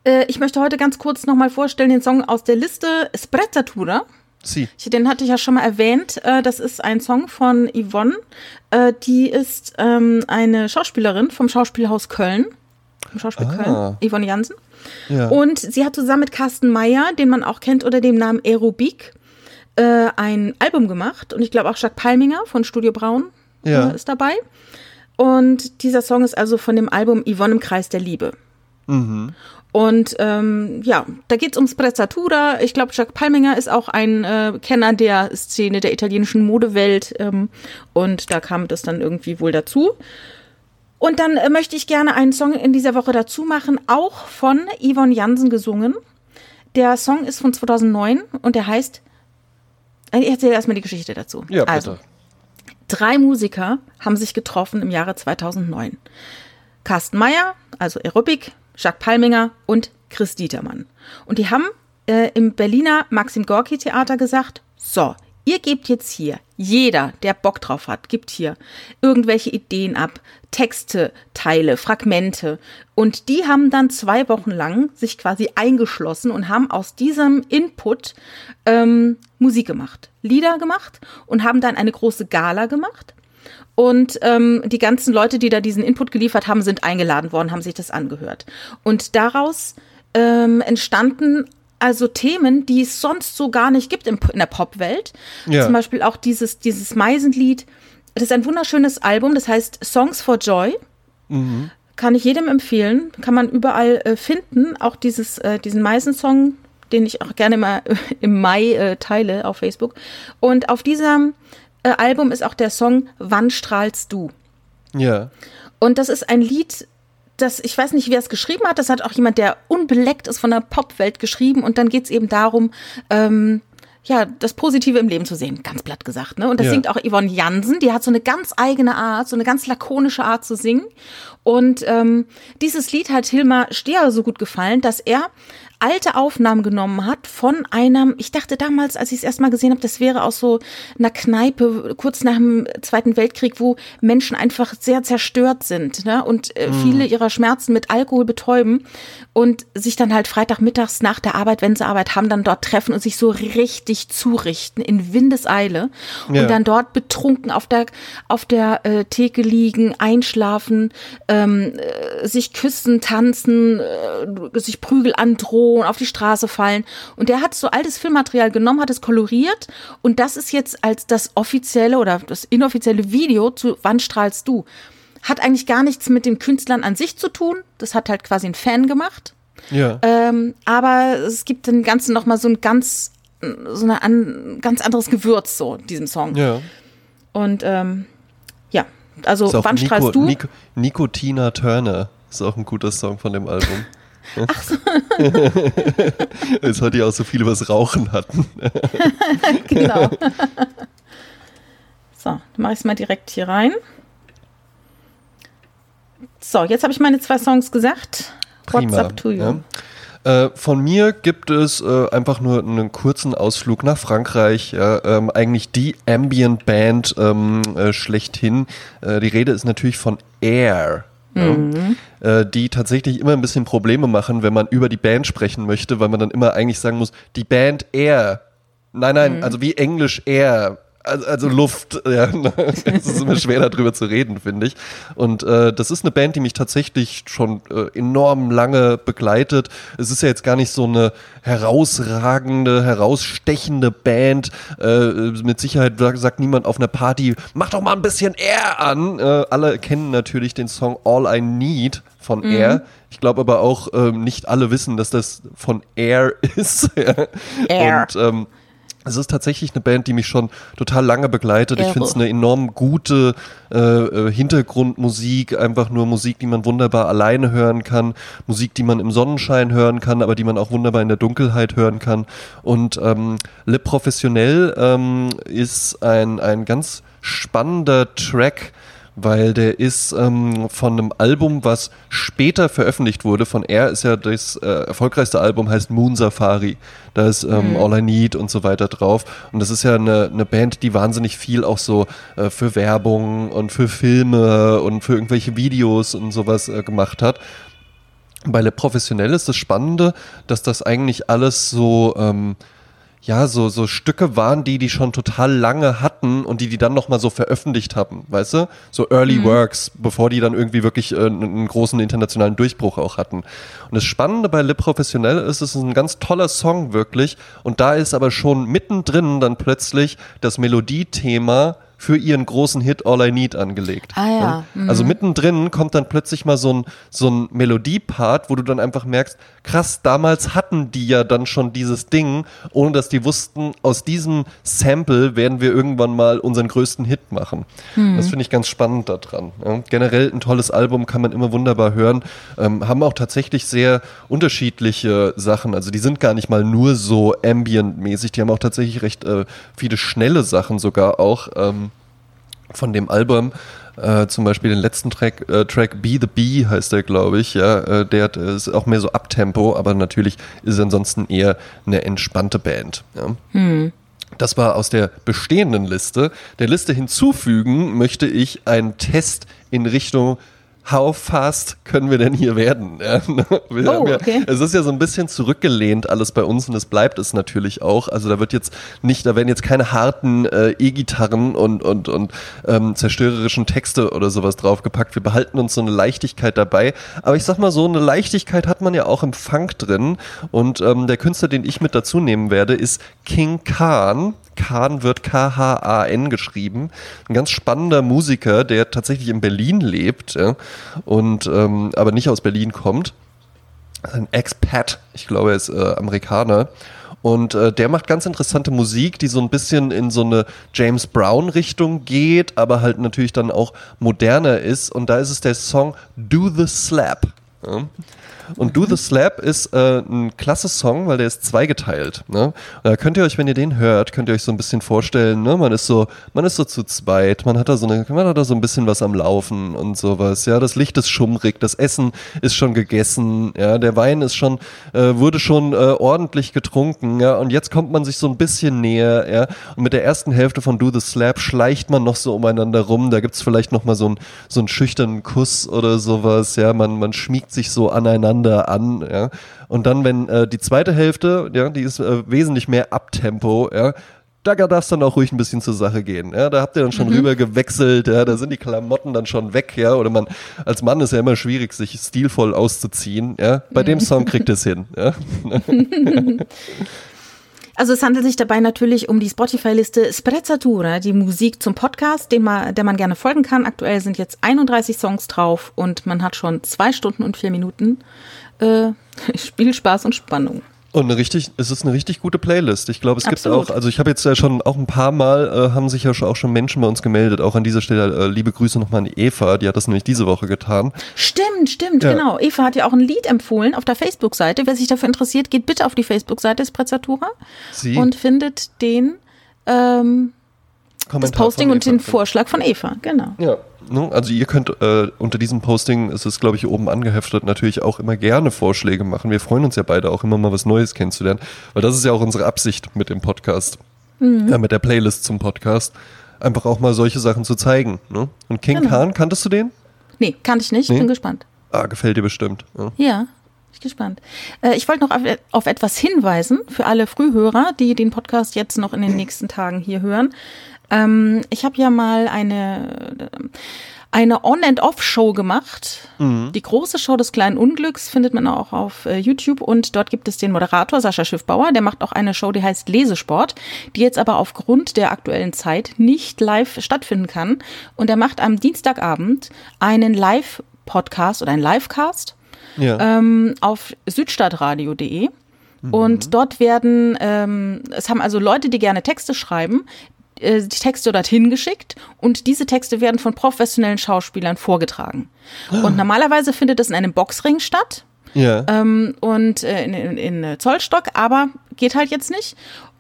Äh, ich möchte heute ganz kurz nochmal vorstellen den Song aus der Liste Sprezzatura. Sie. Den hatte ich ja schon mal erwähnt. Äh, Das ist ein Song von Yvonne. Äh, Die ist ähm, eine Schauspielerin vom Schauspielhaus Köln. Vom Schauspiel Ah. Köln. Yvonne Jansen. Ja. Und sie hat zusammen mit Carsten Meyer, den man auch kennt unter dem Namen Aerobik, äh, ein Album gemacht. Und ich glaube auch Jacques Palminger von Studio Braun Ja. äh, ist dabei. Und dieser Song ist also von dem Album Yvonne im Kreis der Liebe. Und ähm, ja, da geht's um Sprezzatura. Ich glaube, Jacques Palminger ist auch ein äh, Kenner der Szene der italienischen Modewelt. Ähm, und da kam das dann irgendwie wohl dazu. Und dann äh, möchte ich gerne einen Song in dieser Woche dazu machen, auch von Yvonne Jansen gesungen. Der Song ist von 2009 und der heißt. äh, Ich erzähle erstmal die Geschichte dazu. Ja, bitte. Also, drei Musiker haben sich getroffen im Jahre 2009. Carsten Meyer, also Aerobic, Jacques Palminger und Chris Dietermann. Und die haben äh, im Berliner Maxim Gorki Theater gesagt, so, ihr gebt jetzt hier, jeder, der Bock drauf hat, gibt hier irgendwelche Ideen ab, Texte, Teile, Fragmente. Und die haben dann zwei Wochen lang sich quasi eingeschlossen und haben aus diesem Input ähm, Musik gemacht, Lieder gemacht und haben dann eine große Gala gemacht. Und ähm, die ganzen Leute, die da diesen Input geliefert haben, sind eingeladen worden, haben sich das angehört. Und daraus ähm, entstanden also Themen, die es sonst so gar nicht gibt im, in der Popwelt. Ja. Zum Beispiel auch dieses, dieses Meisenlied. Das ist ein wunderschönes Album, das heißt Songs for Joy. Kann ich jedem empfehlen. Kann man überall äh, finden. Auch dieses, äh, diesen Meisensong, den ich auch gerne mal *laughs* äh, im Mai äh, teile auf Facebook. Und auf diesem äh, Album ist auch der Song Wann strahlst du? Ja. Und das ist ein Lied, das, ich weiß nicht, wer es geschrieben hat, das hat auch jemand, der unbeleckt ist von der Popwelt geschrieben. Und dann geht es eben darum, ähm, ja, das Positive im Leben zu sehen, ganz platt gesagt. Ne? Und das Ja. singt auch Yvonne Jansen, die hat so eine ganz eigene Art, so eine ganz lakonische Art zu singen. Und ähm, dieses Lied hat Hilmar Steher so gut gefallen, dass er alte Aufnahmen genommen hat von einem, ich dachte damals, als ich es erstmal gesehen habe, das wäre aus so einer Kneipe kurz nach dem Zweiten Weltkrieg, wo Menschen einfach sehr zerstört sind ne? und äh, viele ihrer Schmerzen mit Alkohol betäuben und sich dann halt Freitagmittags nach der Arbeit, wenn sie Arbeit haben, dann dort treffen und sich so richtig zurichten in Windeseile Ja. und dann dort betrunken auf der auf der äh, Theke liegen, einschlafen, ähm, äh, sich küssen, tanzen, äh, sich Prügel androhen, auf die Straße fallen. Und der hat so altes Filmmaterial genommen, hat es koloriert und das ist jetzt als das offizielle oder das inoffizielle Video zu Wann strahlst du? Hat eigentlich gar nichts mit den Künstlern an sich zu tun. Das hat halt quasi ein Fan gemacht. Ja. Ähm, aber es gibt dem Ganzen nochmal so ein ganz, so eine an, ganz anderes Gewürz, so, in diesem Song. ja. Und ähm, ja, also wann Nico, strahlst du? Nico, Nico Tina Turner ist auch ein guter Song von dem Album. *laughs* Ach so. Jetzt heute ja auch so viel über das Rauchen hatten. *laughs* genau. so, dann mache ich es mal direkt hier rein. So, jetzt habe ich meine zwei Songs gesagt. What's Prima. up to you? Ja. Äh, von mir gibt es äh, einfach nur einen kurzen Ausflug nach Frankreich. Ja, ähm, eigentlich die Ambient Band ähm, äh, schlechthin. Äh, die Rede ist natürlich von Air. Mhm. Ja, äh, die tatsächlich immer ein bisschen Probleme machen, wenn man über die Band sprechen möchte, weil man dann immer eigentlich sagen muss, die Band Air. Nein, nein, also wie Englisch Air. Also, also Luft, *laughs* ja, es ist immer schwer darüber zu reden, finde ich. Und äh, das ist eine Band, die mich tatsächlich schon äh, enorm lange begleitet. Es ist ja jetzt gar nicht so eine herausragende, herausstechende Band. Äh, mit Sicherheit sagt, sagt niemand auf einer Party, mach doch mal ein bisschen Air an. Äh, alle kennen natürlich den Song All I Need von Air. Ich glaube aber auch ähm, nicht alle wissen, dass das von Air *laughs* ist. Air. Und ähm, es ist tatsächlich eine Band, die mich schon total lange begleitet. Ich finde es eine enorm gute äh, äh, Hintergrundmusik, einfach nur Musik, die man wunderbar alleine hören kann, Musik, die man im Sonnenschein hören kann, aber die man auch wunderbar in der Dunkelheit hören kann. Und ähm, Le Professionnel ähm, ist ein, ein ganz spannender Track, weil der ist ähm, von einem Album, was später veröffentlicht wurde. Von R ist ja das äh, erfolgreichste Album, heißt Moon Safari. Da ist ähm, All I Need und so weiter drauf. Und das ist ja eine, eine Band, die wahnsinnig viel auch so äh, für Werbung und für Filme und für irgendwelche Videos und sowas äh, gemacht hat. Bei Le Professionnel ist das Spannende, dass das eigentlich alles so, ähm, ja, so, so Stücke waren, die die schon total lange hatten und die die dann nochmal so veröffentlicht haben, weißt du? So Early Works, bevor die dann irgendwie wirklich äh, einen, einen großen internationalen Durchbruch auch hatten. Und das Spannende bei Le Professionnel ist, es ist ein ganz toller Song wirklich und da ist aber schon mittendrin dann plötzlich das Melodiethema für ihren großen Hit All I Need angelegt. Ah ja, Ne? Also mittendrin kommt dann plötzlich mal so ein, so ein Melodiepart, wo du dann einfach merkst, krass, damals hatten die ja dann schon dieses Ding, ohne dass die wussten, aus diesem Sample werden wir irgendwann mal unseren größten Hit machen. Das finde ich ganz spannend daran. Ja. Generell ein tolles Album, kann man immer wunderbar hören. Ähm, haben auch tatsächlich sehr unterschiedliche Sachen. Also die sind gar nicht mal nur so ambient-mäßig, die haben auch tatsächlich recht äh, viele schnelle Sachen sogar auch. Ähm, von dem Album, äh, zum Beispiel den letzten Track, äh, Track Be the Bee heißt der, glaube ich, ja, äh, der hat, äh, ist auch mehr so Abtempo, aber natürlich ist es ansonsten eher eine entspannte Band. Ja. Das war aus der bestehenden Liste. Der Liste hinzufügen möchte ich einen Test in Richtung How fast können wir denn hier werden? *laughs* Ja, wir Oh, okay. es ist ja so ein bisschen zurückgelehnt alles bei uns und es bleibt es natürlich auch. Also da wird jetzt nicht, da werden jetzt keine harten äh, E-Gitarren und, und, und ähm, zerstörerischen Texte oder sowas draufgepackt. Wir behalten uns so eine Leichtigkeit dabei. Aber ich sag mal so, eine Leichtigkeit hat man ja auch im Funk drin. Und ähm, der Künstler, den ich mit dazu nehmen werde, ist King Khan. Khan wird K-H-A-N geschrieben. Ein ganz spannender Musiker, der tatsächlich in Berlin lebt ja, und ähm, aber nicht aus Berlin kommt ein Expat, ich glaube, er ist äh, Amerikaner. Und äh, der macht ganz interessante Musik, die so ein bisschen in so eine James Brown-Richtung geht, aber halt natürlich dann auch moderner ist. Und da ist es der Song Do the Slap. Ja. Und Do the Slap ist äh, ein klasse Song, weil der ist zweigeteilt. Ne? Da könnt ihr euch, wenn ihr den hört, könnt ihr euch so ein bisschen vorstellen, ne? man ist so, man ist so zu zweit, man hat da so eine, man hat da so ein bisschen was am Laufen und sowas. Ja, das Licht ist schummrig, das Essen ist schon gegessen, ja, der Wein ist schon, äh, wurde schon äh, ordentlich getrunken, ja, und jetzt kommt man sich so ein bisschen näher, ja, und mit der ersten Hälfte von Do the Slap schleicht man noch so umeinander rum. Da gibt's vielleicht noch mal so einen so einen schüchternen Kuss oder sowas, ja, man man schmiegt sich so aneinander an, ja. Und dann, wenn äh, die zweite Hälfte, ja, die ist äh, wesentlich mehr Abtempo, ja, da darf es dann auch ruhig ein bisschen zur Sache gehen. Ja, da habt ihr dann schon rüber gewechselt, ja, da sind die Klamotten dann schon weg, ja, oder man, als Mann ist ja immer schwierig, sich stilvoll auszuziehen, ja. Bei dem Song kriegt es hin, ja. *laughs* *laughs* Also es handelt sich dabei natürlich um die Spotify-Liste Sprezzatura, die Musik zum Podcast, den man, der man gerne folgen kann. Aktuell sind jetzt 31 Songs drauf und man hat schon zwei Stunden und vier Minuten äh, *laughs* Spielspaß und Spannung. Und eine richtig, es ist eine richtig gute Playlist. Ich glaube, es gibt auch, also ich habe jetzt ja schon auch ein paar Mal, äh, haben sich ja schon, auch schon Menschen bei uns gemeldet. Auch an dieser Stelle äh, liebe Grüße nochmal an Eva, die hat das nämlich diese Woche getan. Stimmt, stimmt, Ja. genau. Eva hat ja auch ein Lied empfohlen auf der Facebook-Seite. Wer sich dafür interessiert, geht bitte auf die Facebook-Seite Sprezzatura Sie, und findet den ähm, das Posting und den Vorschlag von Eva. Genau. Ja, also ihr könnt äh, unter diesem Posting, es ist glaube ich oben angeheftet, natürlich auch immer gerne Vorschläge machen. Wir freuen uns ja beide auch immer mal was Neues kennenzulernen, weil das ist ja auch unsere Absicht mit dem Podcast, ja, mit der Playlist zum Podcast, einfach auch mal solche Sachen zu zeigen. Ne? Und King Genau. Khan, kanntest du den? Nee, kannte ich nicht. Nee? Bin gespannt. Ah, gefällt dir bestimmt. Ja. Ja, bin ich gespannt. Äh, ich wollte noch auf, auf etwas hinweisen für alle Frühhörer, die den Podcast jetzt noch in den *clears throat* nächsten Tagen hier hören. Ähm, ich habe ja mal eine, eine On-and-Off-Show gemacht. Die große Show des kleinen Unglücks findet man auch auf äh, YouTube und dort gibt es den Moderator Sascha Schiffbauer, der macht auch eine Show, die heißt Lesesport, die jetzt aber aufgrund der aktuellen Zeit nicht live stattfinden kann. Und er macht am Dienstagabend einen Live-Podcast oder einen Livecast Ja. ähm, auf südstadtradio.de. Und dort werden, ähm, es haben also Leute, die gerne Texte schreiben, äh, die Texte dorthin geschickt und diese Texte werden von professionellen Schauspielern vorgetragen. Und normalerweise findet es in einem Boxring statt ja. ähm, und äh, in, in, in Zollstock, aber geht halt jetzt nicht.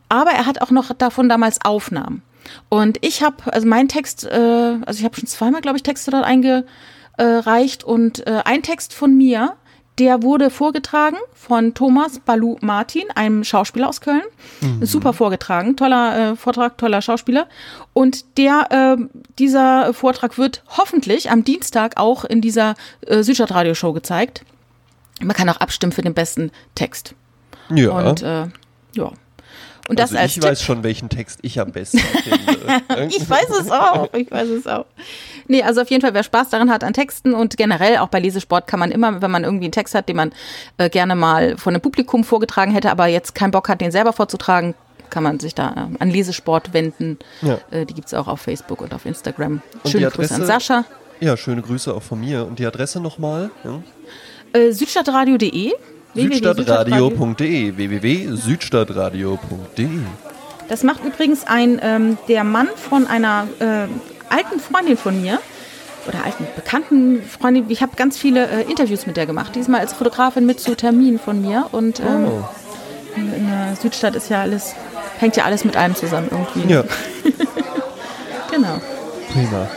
Aber er hat auch noch davon damals Aufnahmen. Und ich habe, also mein Text, äh, also ich habe schon zweimal, glaube ich, Texte dort eingereicht und äh, ein Text von mir, der wurde vorgetragen von Thomas Balu Martin, einem Schauspieler aus Köln. Super vorgetragen, toller äh, Vortrag, toller Schauspieler. Und der, äh, dieser Vortrag wird hoffentlich am Dienstag auch in dieser äh, Südstadtradio-Show gezeigt. Man kann auch abstimmen für den besten Text. ja. Und äh, ja. Und das also als ich Tipp. weiß schon, welchen Text ich am besten finde. *laughs* Ich weiß es auch. Ich weiß es auch. Nee, also auf jeden Fall, wer Spaß daran hat an Texten und generell auch bei Lesesport kann man immer, wenn man irgendwie einen Text hat, den man äh, gerne mal von einem Publikum vorgetragen hätte, aber jetzt keinen Bock hat, den selber vorzutragen, kann man sich da äh, an Lesesport wenden. Ja. Äh, die gibt's auch auf Facebook und auf Instagram. Und Schöne die Grüße an Adresse? Sascha. ja, schöne Grüße auch von mir. Und die Adresse nochmal? Ja. Äh, Südstadtradio.de Südstadtradio.de www.südstadtradio.de Das macht übrigens ein ähm, der Mann von einer äh, alten Freundin von mir oder alten bekannten Freundin. Ich habe ganz viele äh, Interviews mit der gemacht. Diesmal als Fotografin mit zu Terminen von mir und ähm, Oh. in, in der Südstadt ist ja alles hängt ja alles mit allem zusammen irgendwie. Ja, *laughs* Genau. prima. Ne?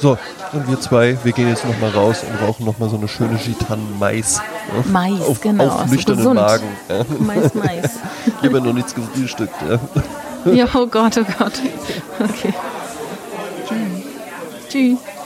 So, und wir zwei, wir gehen jetzt nochmal raus und rauchen nochmal so eine schöne Gitan-Mais. Ne? Mais, auf, genau. Auf so nüchternen gesund. Magen. Ja. Mais, Mais. Ich habe ja noch nichts gefrühstückt. Ja. ja, oh Gott, oh Gott. Okay. Tschüss. Tschüss.